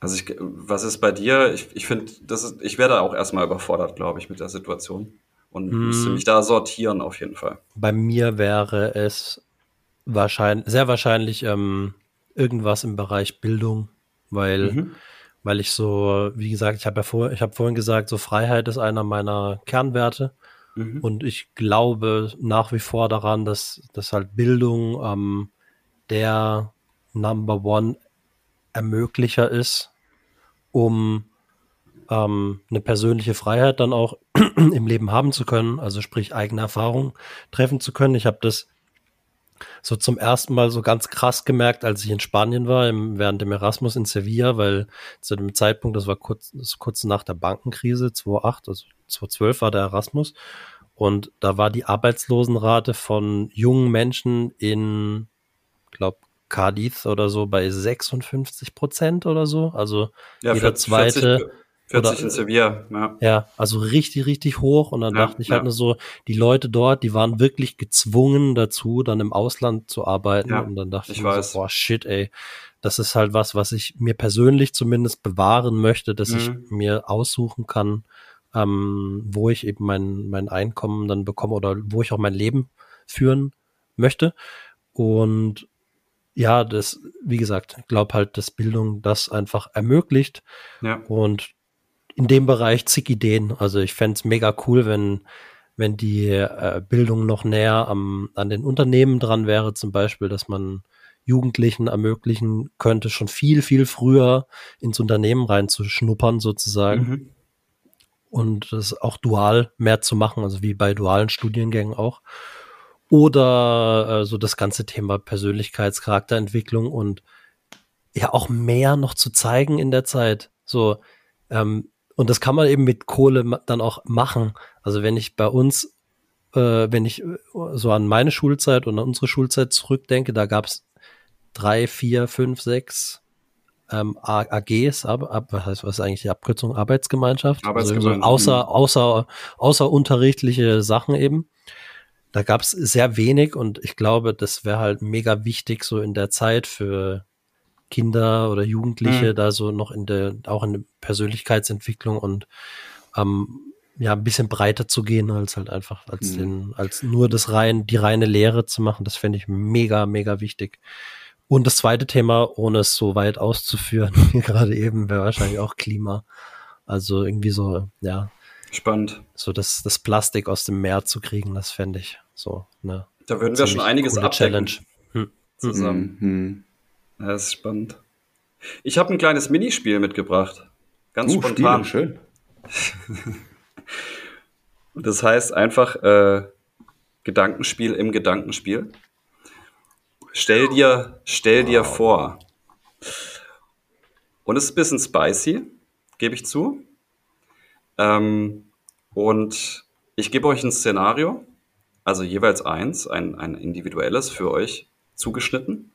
Also ich, was ist bei dir? Ich, ich finde, das ist, ich werde auch erstmal überfordert, glaube ich, mit der Situation und Hm. müsste mich da sortieren auf jeden Fall. Bei mir wäre es wahrscheinlich, sehr wahrscheinlich ähm, irgendwas im Bereich Bildung, weil, Mhm. weil ich so, wie gesagt, ich habe ja vor, ich habe vorhin gesagt, so Freiheit ist einer meiner Kernwerte Mhm. und ich glaube nach wie vor daran, dass, dass halt Bildung ähm, der Number One Ermöglicher ist, um ähm, eine persönliche Freiheit dann auch (clears throat) im Leben haben zu können, also sprich eigene Erfahrungen treffen zu können. Ich habe das so zum ersten Mal so ganz krass gemerkt, als ich in Spanien war, im, während dem Erasmus in Sevilla, weil zu dem Zeitpunkt, das war kurz, das kurz nach der Bankenkrise, 2008, also 2012 war der Erasmus. Und da war die Arbeitslosenrate von jungen Menschen in, glaube Cadiz oder so bei 56 Prozent oder so. Also Ja, jeder 40, zweite 40 oder- in Sevilla, ja. ja, also richtig, richtig hoch. Und dann Ja, dachte ich halt nur so, die Leute dort, die waren wirklich gezwungen dazu, dann im Ausland zu arbeiten. Und dann dachte ich, ich mir so, boah, shit, ey. Das ist halt was, was ich mir persönlich zumindest bewahren möchte, dass ich Mhm. mir aussuchen kann, ähm, wo ich eben mein, mein Einkommen dann bekomme oder wo ich auch mein Leben führen möchte. Und ja, das, wie gesagt, ich glaube halt, dass Bildung das einfach ermöglicht. Ja. Und in dem Bereich zig Ideen. Also ich fänd's es mega cool, wenn, wenn die äh, Bildung noch näher am, an den Unternehmen dran wäre, zum Beispiel, dass man Jugendlichen ermöglichen könnte, schon viel, viel früher ins Unternehmen reinzuschnuppern, sozusagen. Mhm. Und das auch dual mehr zu machen, also wie bei dualen Studiengängen auch. Oder äh, so das ganze Thema Persönlichkeitscharakterentwicklung und ja auch mehr noch zu zeigen in der Zeit. So, ähm, und das kann man eben mit Kohle dann auch machen. Also wenn ich bei uns, äh, wenn ich äh, so an meine Schulzeit und an unsere Schulzeit zurückdenke, da gab's drei, vier, fünf, sechs ähm, AGs, ab, ab, was heißt was ist eigentlich die Abkürzung? Arbeitsgemeinschaft? Also so Arbeitsgemeinschaft, außer, außer, außerunterrichtliche Sachen eben. Da gab's sehr wenig und ich glaube, das wäre halt mega wichtig so in der Zeit für Kinder oder Jugendliche Mhm. da so noch in der, auch in der Persönlichkeitsentwicklung und ähm, ja, ein bisschen breiter zu gehen, als halt einfach, als Mhm. den, als nur das rein, die reine Lehre zu machen. Das fände ich mega, mega wichtig. Und das zweite Thema, ohne es so weit auszuführen, (laughs) wie gerade eben, wäre wahrscheinlich auch Klima. Also irgendwie so, ja, Spannend. so das, das Plastik aus dem Meer zu kriegen, das fände ich so, ne. Da würden wir schon einiges abdecken Challenge. Hm. zusammen. Mhm. Ja, das ist spannend. Ich habe ein kleines Minispiel mitgebracht. Ganz Uh, spontan. Spiele, schön. (laughs) Und das heißt einfach äh, Gedankenspiel im Gedankenspiel. Stell dir, stell dir vor. Und es ist ein bisschen spicy, gebe ich zu. Ähm, und ich gebe euch ein Szenario, also jeweils eins, ein, ein individuelles für euch zugeschnitten,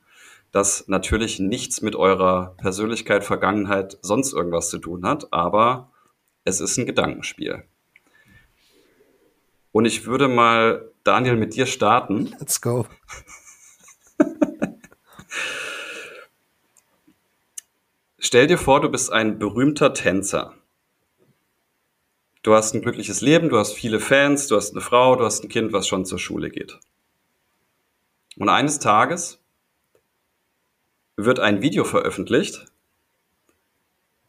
das natürlich nichts mit eurer Persönlichkeit, Vergangenheit, sonst irgendwas zu tun hat, aber es ist ein Gedankenspiel. Und ich würde mal, Daniel, mit dir starten. Let's go. (laughs) Stell dir vor, du bist ein berühmter Tänzer. Du hast ein glückliches Leben, du hast viele Fans, du hast eine Frau, du hast ein Kind, was schon zur Schule geht. Und eines Tages wird ein Video veröffentlicht,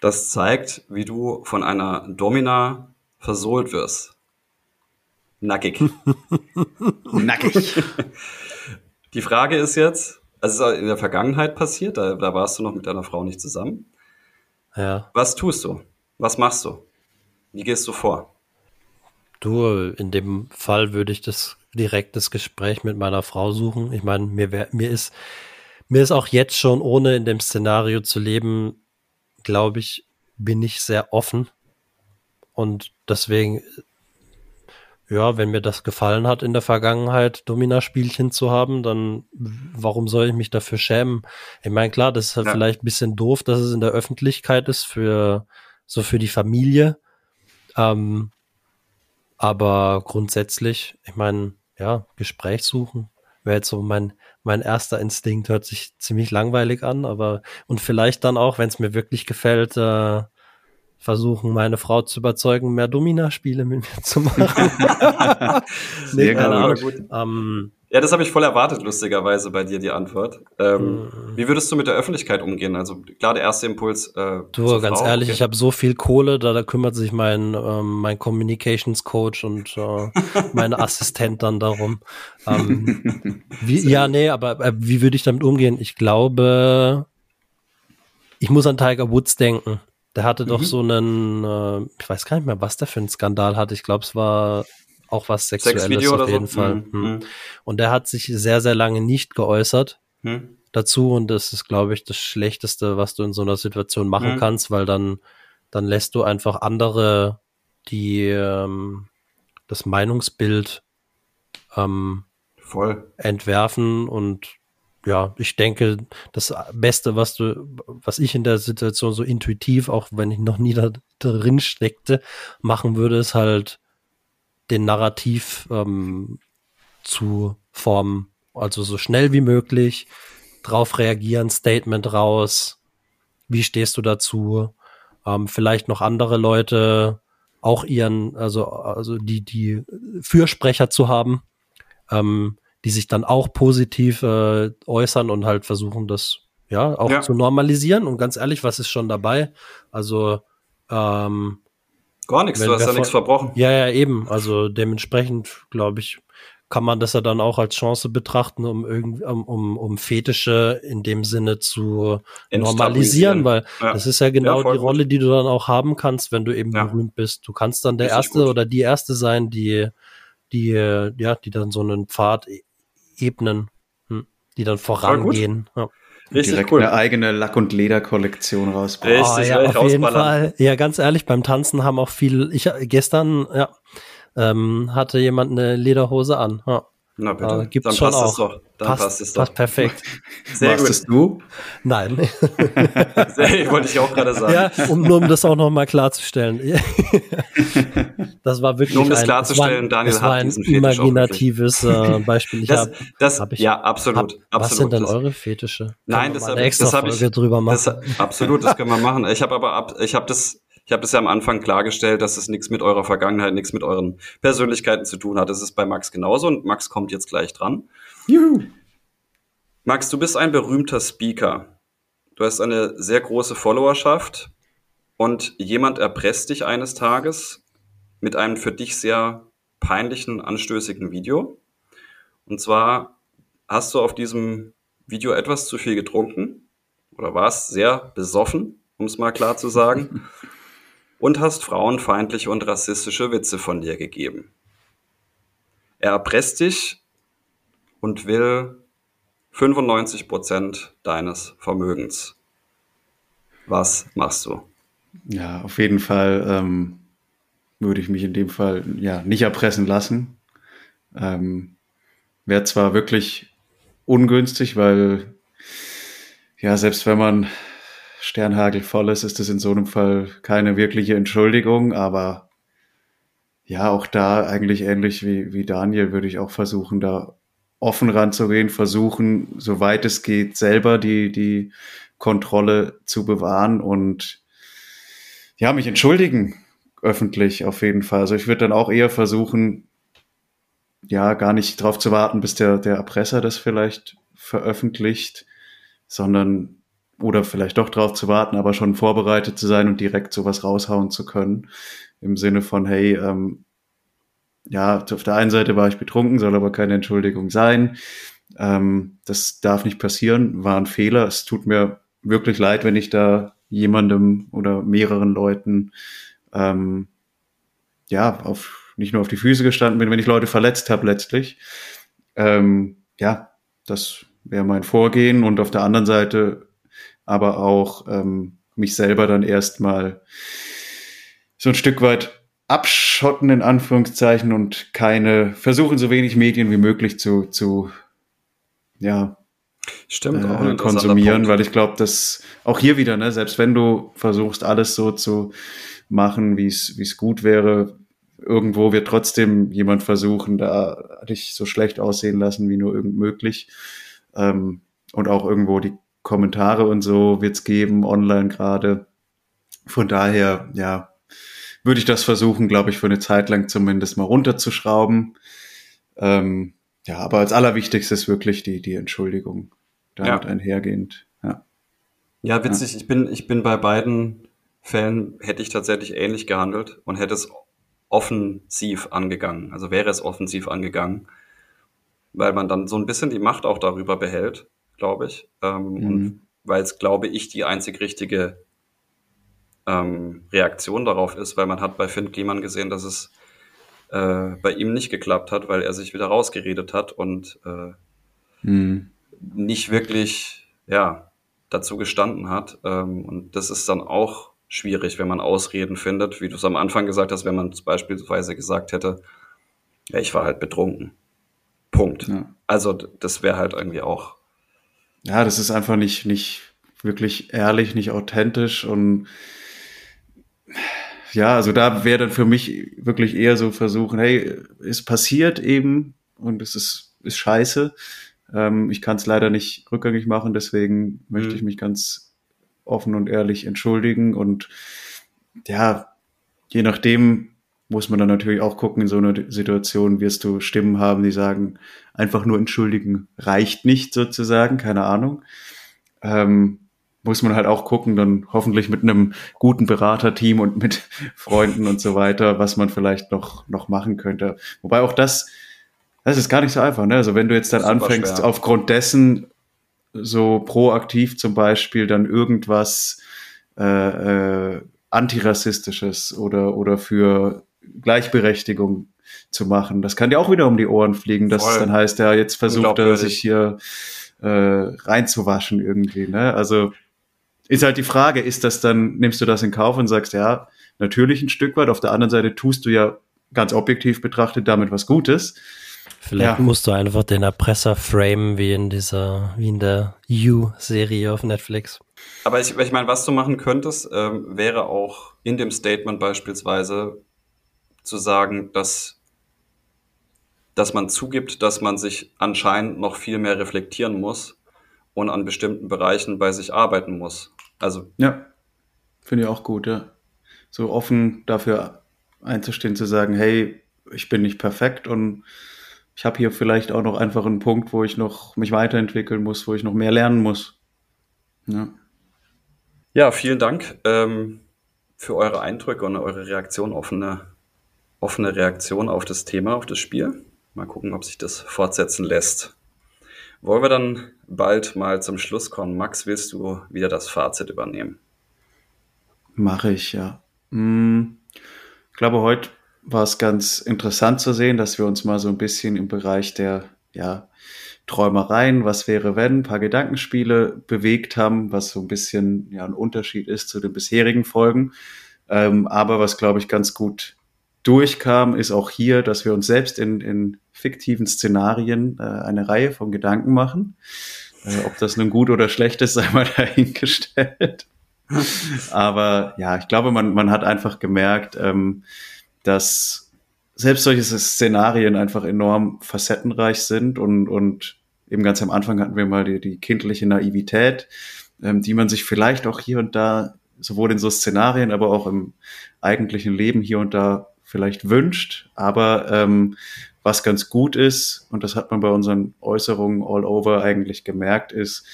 das zeigt, wie du von einer Domina versohlt wirst. Nackig. (laughs) Nackig. (laughs) Die Frage ist jetzt, also es ist in der Vergangenheit passiert, da, da warst du noch mit deiner Frau nicht zusammen. Ja. Was tust du? Was machst du? Wie gehst du vor? Du, in dem Fall würde ich das direkt das Gespräch mit meiner Frau suchen. Ich meine, mir, wär, mir ist mir ist auch jetzt schon, ohne in dem Szenario zu leben, glaube ich, bin ich sehr offen. Und deswegen, ja, wenn mir das gefallen hat in der Vergangenheit, Domina-Spielchen zu haben, dann warum soll ich mich dafür schämen? Ich meine, klar, das ist halt Ja. vielleicht ein bisschen doof, dass es in der Öffentlichkeit ist für so für die Familie. Ähm, aber grundsätzlich, ich meine, ja, Gespräch suchen wäre jetzt so mein, mein erster Instinkt, hört sich ziemlich langweilig an, aber und vielleicht dann auch, wenn es mir wirklich gefällt, äh, versuchen, meine Frau zu überzeugen, mehr Domina-Spiele mit mir zu machen. (laughs) (laughs) Sehr keine gut. Ahnung. Ähm, Ja, das habe ich voll erwartet, lustigerweise bei dir die Antwort. Ähm, Mhm. Wie würdest du mit der Öffentlichkeit umgehen? Also klar, der erste Impuls. Äh, Du, ganz Frau, ehrlich, okay. ich habe so viel Kohle, da, da kümmert sich mein, ähm, mein Communications Coach und äh, mein (laughs) Assistent dann darum. Ähm, (laughs) wie, ja, nee, aber äh, wie würde ich damit umgehen? Ich glaube, ich muss an Tiger Woods denken. Der hatte doch Mhm. so einen, äh, ich weiß gar nicht mehr, was der für einen Skandal hatte. Ich glaube, es war auch was Sexuelles auf jeden so? Fall. Mhm. Hm. Und der hat sich sehr, sehr lange nicht geäußert Hm? dazu und das ist, glaube ich, das Schlechteste, was du in so einer Situation machen Mhm. kannst, weil dann, dann lässt du einfach andere, die ähm, das Meinungsbild ähm, Voll. entwerfen und ja, ich denke, das Beste, was du, was ich in der Situation so intuitiv, auch wenn ich noch nie da drin steckte, machen würde, ist halt den Narrativ ähm, zu formen. Also so schnell wie möglich drauf reagieren, Statement raus. Wie stehst du dazu? Ähm, vielleicht noch andere Leute auch ihren, also, also die, die Fürsprecher zu haben, ähm, die sich dann auch positiv äh, äußern und halt versuchen, das ja auch Ja. zu normalisieren. Und ganz ehrlich, was ist schon dabei? Also ähm, Gar nichts, du hast ja nichts verbrochen. ja, ja, eben. Also dementsprechend, glaube ich, kann man das ja dann auch als Chance betrachten, um irgendwie, um, um, um Fetische in dem Sinne zu normalisieren, weil Ja. das ist ja genau Ja, die. Rolle, die du dann auch haben kannst, wenn du eben Ja. berühmt bist. Du kannst dann der Richtig Erste gut. oder die Erste sein, die, die, ja, die dann so einen Pfad e- ebnen, hm, die dann vorangehen. Ja. Richtig Direkt cool. eine eigene Lack- und Lederkollektion rausbringen. Richtig, Oh, ja, auf jeden. Fall. Ja, ganz ehrlich, beim Tanzen haben auch viel, ich gestern, ja, ähm, hatte jemand eine Lederhose an. Ja. Na bitte. Äh, gibt's Dann schon passt auch. es doch. Dann passt, es doch. passt perfekt. (laughs) Sehr Warst gut. es du? Nein. Sehr, (laughs) wollte ich auch gerade sagen. ja, um nur um das auch noch mal klarzustellen. (laughs) das war wirklich Nur um das ein, klarzustellen, es war, Daniel es war hat ein diesen imaginatives äh, Beispiel. Ich Das, hab, das, hab ich- ja, absolut. hab, absolut. was sind denn Das- eure Fetische? Können Nein, das mal hab eine ich- das hab ich- drüber machen. Das, absolut, das können wir machen. Ich habe aber ab, ich habe das, ich habe das ja am Anfang klargestellt, dass es nichts mit eurer Vergangenheit, nichts mit euren Persönlichkeiten zu tun hat. Das ist bei Max genauso und Max kommt jetzt gleich dran. Juhu. Max, du bist ein berühmter Speaker. Du hast eine sehr große Followerschaft und jemand erpresst dich eines Tages mit einem für dich sehr peinlichen, anstößigen Video. Und zwar hast du auf diesem Video etwas zu viel getrunken oder warst sehr besoffen, um es mal klar zu sagen, (laughs) und hast frauenfeindliche und rassistische Witze von dir gegeben. Er erpresst dich und will 95 Prozent deines Vermögens. Was machst du? Ja, auf jeden Fall ähm, würde ich mich in dem Fall ja nicht erpressen lassen. Ähm, Wäre zwar wirklich ungünstig, weil ja, selbst wenn man Sternhagel voll ist, ist das in so einem Fall keine wirkliche Entschuldigung, aber ja, auch da eigentlich ähnlich wie, wie Daniel würde ich auch versuchen, da offen ranzugehen, versuchen, soweit es geht, selber die, die Kontrolle zu bewahren und ja, mich entschuldigen öffentlich auf jeden Fall. Also ich würde dann auch eher versuchen, ja, gar nicht drauf zu warten, bis der, der Erpresser das vielleicht veröffentlicht, sondern oder vielleicht doch drauf zu warten, aber schon vorbereitet zu sein und direkt sowas raushauen zu können. Im Sinne von, hey, ähm, ja, auf der einen Seite war ich betrunken, soll aber keine Entschuldigung sein. Ähm, das darf nicht passieren, war ein Fehler. Es tut mir wirklich leid, wenn ich da jemandem oder mehreren Leuten ähm, ja auf nicht nur auf die Füße gestanden bin, wenn ich Leute verletzt habe letztlich. Ähm, ja, das wäre mein Vorgehen und auf der anderen Seite aber auch ähm, mich selber dann erstmal so ein Stück weit abschotten in Anführungszeichen und keine versuchen so wenig Medien wie möglich zu zu ja Stimmt, äh, auch ein konsumieren, weil ich glaube, dass auch hier wieder, ne, selbst wenn du versuchst, alles so zu machen, wie es wie es gut wäre, irgendwo wird trotzdem jemand versuchen, da dich so schlecht aussehen lassen, wie nur irgend möglich. Ähm, und auch irgendwo die Kommentare und so wird's geben, online gerade. Von daher, ja, würde ich das versuchen, glaube ich, für eine Zeit lang zumindest mal runterzuschrauben. Ähm, ja, aber als allerwichtigstes wirklich die, die Entschuldigung damit Ja. einhergehend. Ja. Ja, witzig. Ich bin, ich bin bei beiden Fällen hätte ich tatsächlich ähnlich gehandelt und hätte es offensiv angegangen. Also wäre es offensiv angegangen, weil man dann so ein bisschen die Macht auch darüber behält, glaube ich. Ähm, Mhm. Und weil es, glaube ich, die einzig richtige ähm, Reaktion darauf ist, weil man hat bei Finn Kliman gesehen, dass es äh, bei ihm nicht geklappt hat, weil er sich wieder rausgeredet hat und äh, Mhm. nicht wirklich, ja, dazu gestanden hat. Ähm, und das ist dann auch schwierig, wenn man Ausreden findet, wie du es am Anfang gesagt hast, wenn man beispielsweise gesagt hätte, ja, ich war halt betrunken. Punkt. Ja. Also das wäre halt irgendwie auch, ja, das ist einfach nicht, nicht wirklich ehrlich, nicht authentisch und ja, also da wäre dann für mich wirklich eher so versuchen, hey, es passiert eben und es ist, ist scheiße. Ähm, ich kann es leider nicht rückgängig machen, deswegen möchte Mhm. ich mich ganz offen und ehrlich entschuldigen und ja, je nachdem muss man dann natürlich auch gucken, in so einer Situation wirst du Stimmen haben, die sagen, einfach nur entschuldigen reicht nicht sozusagen, keine Ahnung. Ähm, muss man halt auch gucken, dann hoffentlich mit einem guten Beraterteam und mit (laughs) Freunden und so weiter, was man vielleicht noch, noch machen könnte. Wobei auch das, das ist gar nicht so einfach, ne? Also wenn du jetzt dann anfängst, schwer. aufgrund dessen so proaktiv zum Beispiel dann irgendwas äh, äh, antirassistisches oder, oder für Gleichberechtigung zu machen. Das kann dir auch wieder um die Ohren fliegen, dass Voll. es dann heißt, ja, jetzt versucht er Unglaubwürdig. sich hier äh, reinzuwaschen irgendwie. Ne? Also ist halt die Frage, ist das dann, nimmst du das in Kauf und sagst, ja, natürlich ein Stück weit, auf der anderen Seite tust du ja ganz objektiv betrachtet damit was Gutes. Vielleicht Ja. musst du einfach den Erpresser framen, wie in dieser, wie in der You-Serie auf Netflix. aber ich, ich meine, was du machen könntest, ähm, wäre auch in dem Statement beispielsweise zu sagen, dass, dass man zugibt, dass man sich anscheinend noch viel mehr reflektieren muss und an bestimmten Bereichen bei sich arbeiten muss. Also Ja, finde ich auch gut, ja. So offen dafür einzustehen, zu sagen, hey, ich bin nicht perfekt und ich habe hier vielleicht auch noch einfach einen Punkt, wo ich noch mich weiterentwickeln muss, wo ich noch mehr lernen muss. Ja. Ja, vielen Dank ähm, für eure Eindrücke und eure Reaktion, offene, offene Reaktion auf das Thema, auf das Spiel. Mal gucken, ob sich das fortsetzen lässt. Wollen wir dann bald mal zum Schluss kommen? Max, willst du wieder das Fazit übernehmen? Mache ich, ja. Hm, ich glaube, heute war es ganz interessant zu sehen, dass wir uns mal so ein bisschen im Bereich der ja, Träumereien, was wäre wenn, ein paar Gedankenspiele bewegt haben, was so ein bisschen ja ein Unterschied ist zu den bisherigen Folgen. Ähm, aber was, glaube ich, ganz gut durchkam, ist auch hier, dass wir uns selbst in, in fiktiven Szenarien äh, eine Reihe von Gedanken machen. Äh, ob das nun gut oder schlecht ist, (laughs) sei mal dahingestellt. Aber ja, ich glaube, man, man hat einfach gemerkt, ähm, dass selbst solche Szenarien einfach enorm facettenreich sind und, und eben ganz am Anfang hatten wir mal die, die kindliche Naivität, ähm, die man sich vielleicht auch hier und da sowohl in so Szenarien, aber auch im eigentlichen Leben hier und da vielleicht wünscht. Aber ähm, was ganz gut ist, und das hat man bei unseren Äußerungen all over eigentlich gemerkt, ist,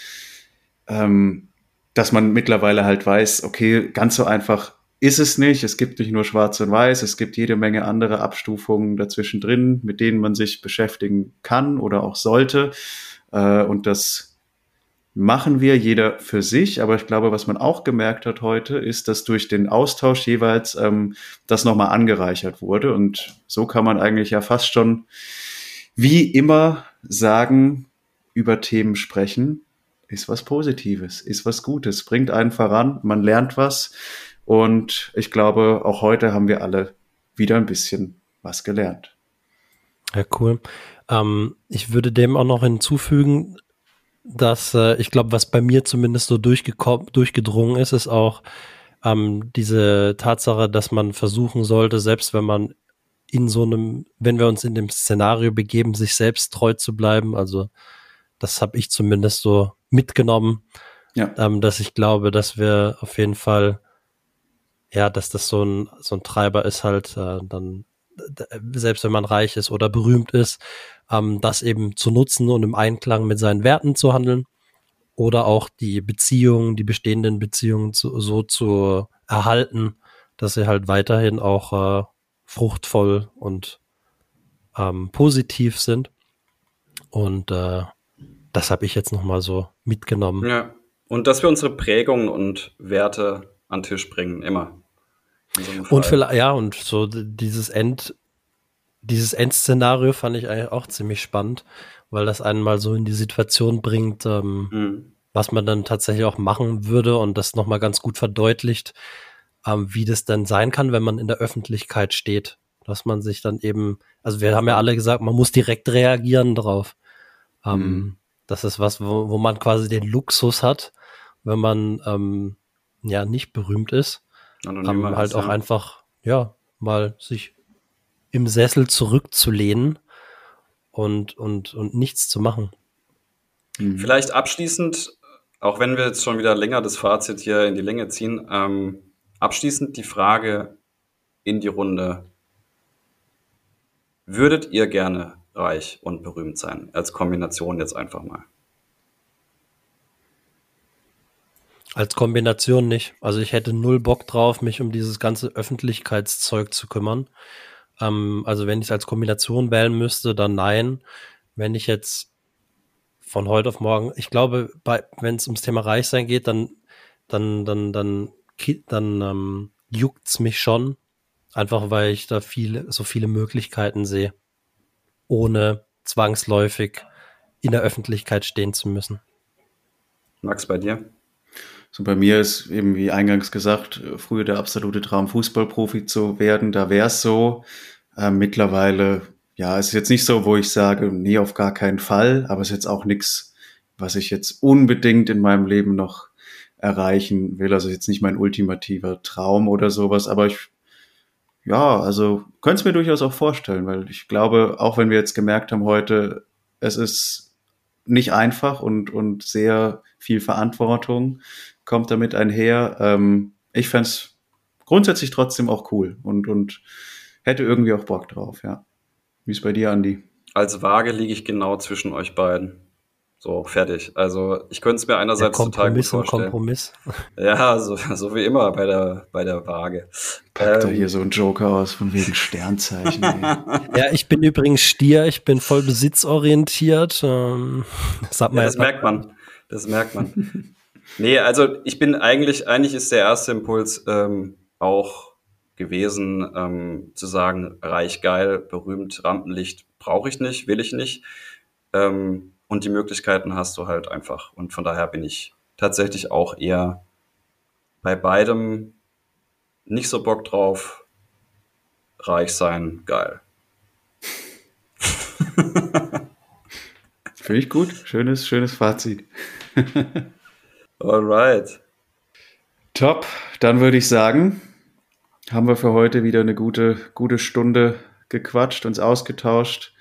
ähm, dass man mittlerweile halt weiß, okay, ganz so einfach ist es nicht. Es gibt nicht nur Schwarz und Weiß, es gibt jede Menge andere Abstufungen dazwischen drin, mit denen man sich beschäftigen kann oder auch sollte. Äh, und das machen wir jeder für sich. Aber ich glaube, was man auch gemerkt hat heute, ist, dass durch den Austausch jeweils ähm, das nochmal angereichert wurde. Und so kann man eigentlich ja fast schon wie immer sagen, über Themen sprechen, ist was Positives, ist was Gutes, bringt einen voran, man lernt was. Und ich glaube, auch heute haben wir alle wieder ein bisschen was gelernt. Ja, cool. Ähm, ich würde dem auch noch hinzufügen, dass äh, ich glaube, was bei mir zumindest so durchgedrungen ist, ist auch ähm, diese Tatsache, dass man versuchen sollte, selbst wenn man in so einem, wenn wir uns in dem Szenario begeben, sich selbst treu zu bleiben. Also das habe ich zumindest so mitgenommen, ja. ähm, dass ich glaube, dass wir auf jeden Fall ja, dass das so ein, so ein Treiber ist halt, äh, dann, selbst wenn man reich ist oder berühmt ist, ähm, das eben zu nutzen und im Einklang mit seinen Werten zu handeln oder auch die Beziehungen, die bestehenden Beziehungen zu, so zu erhalten, dass sie halt weiterhin auch äh, fruchtvoll und ähm, positiv sind. Und äh, das habe ich jetzt nochmal so mitgenommen. Ja. Und dass wir unsere Prägungen und Werte an den Tisch bringen, immer. So und vielleicht, ja, und so dieses End, dieses Endszenario fand ich eigentlich auch ziemlich spannend, weil das einen mal so in die Situation bringt, ähm, mhm. was man dann tatsächlich auch machen würde und das nochmal ganz gut verdeutlicht, ähm, wie das denn sein kann, wenn man in der Öffentlichkeit steht. Dass man sich dann eben, also wir haben ja alle gesagt, man muss direkt reagieren drauf. Ähm, mhm. Das ist was, wo, wo man quasi den Luxus hat, wenn man ähm, ja nicht berühmt ist ähm, halt auch einfach, ja, mal sich im Sessel zurückzulehnen und, und, und nichts zu machen. Mhm. Vielleicht abschließend, auch wenn wir jetzt schon wieder länger das Fazit hier in die Länge ziehen, ähm, abschließend die Frage in die Runde. Würdet ihr gerne reich und berühmt sein? Als Kombination jetzt einfach mal. Als Kombination nicht. Also ich hätte null Bock drauf, mich um dieses ganze Öffentlichkeitszeug zu kümmern. Ähm, also wenn ich es als Kombination wählen müsste, dann nein. Wenn ich jetzt von heute auf morgen, ich glaube, wenn es ums Thema Reichsein geht, dann, dann, dann, dann, dann ähm, juckt's mich schon. Einfach weil ich da viele, so viele Möglichkeiten sehe, ohne zwangsläufig in der Öffentlichkeit stehen zu müssen. Max, bei dir? So bei mir ist eben, wie eingangs gesagt, früher der absolute Traum, Fußballprofi zu werden. Da wäre es so. Äh, mittlerweile, ja, es ist jetzt nicht so, wo ich sage, nee, auf gar keinen Fall, aber es ist jetzt auch nichts, was ich jetzt unbedingt in meinem Leben noch erreichen will. Also jetzt nicht mein ultimativer Traum oder sowas, aber ich, ja, also könnte es mir durchaus auch vorstellen, weil ich glaube, auch wenn wir jetzt gemerkt haben heute, es ist nicht einfach und, und sehr viel Verantwortung, kommt damit einher. Ähm, ich fände grundsätzlich trotzdem auch cool und, und hätte irgendwie auch Bock drauf, ja. Wie ist bei dir, Andi? Als Waage liege ich genau zwischen euch beiden. So, fertig. Also ich könnte es mir einerseits total gut vorstellen. Kompromiss. Ja, so, (laughs) so wie immer bei der, bei der Waage. Packt ähm, hier so ein Joker aus von wegen Sternzeichen. (laughs) ja, ich bin übrigens Stier, ich bin voll besitzorientiert. Ähm, das, ja, das merkt man. Das merkt man. Nee, also ich bin eigentlich, eigentlich ist der erste Impuls ähm, auch gewesen, ähm, zu sagen, reich, geil, berühmt, Rampenlicht brauche ich nicht, will ich nicht. Ähm, und die Möglichkeiten hast du halt einfach. Und von daher bin ich tatsächlich auch eher bei beidem nicht so Bock drauf. Reich sein, geil. Finde ich gut. Schönes, schönes Fazit. Alright. Top. Dann würde ich sagen, haben wir für heute wieder eine gute, gute Stunde gequatscht, uns ausgetauscht,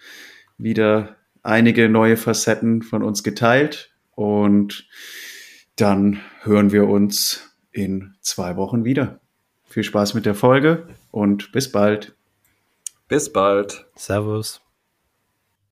wieder einige neue Facetten von uns geteilt und dann hören wir uns in zwei Wochen wieder. Viel Spaß mit der Folge und bis bald. Bis bald. Servus.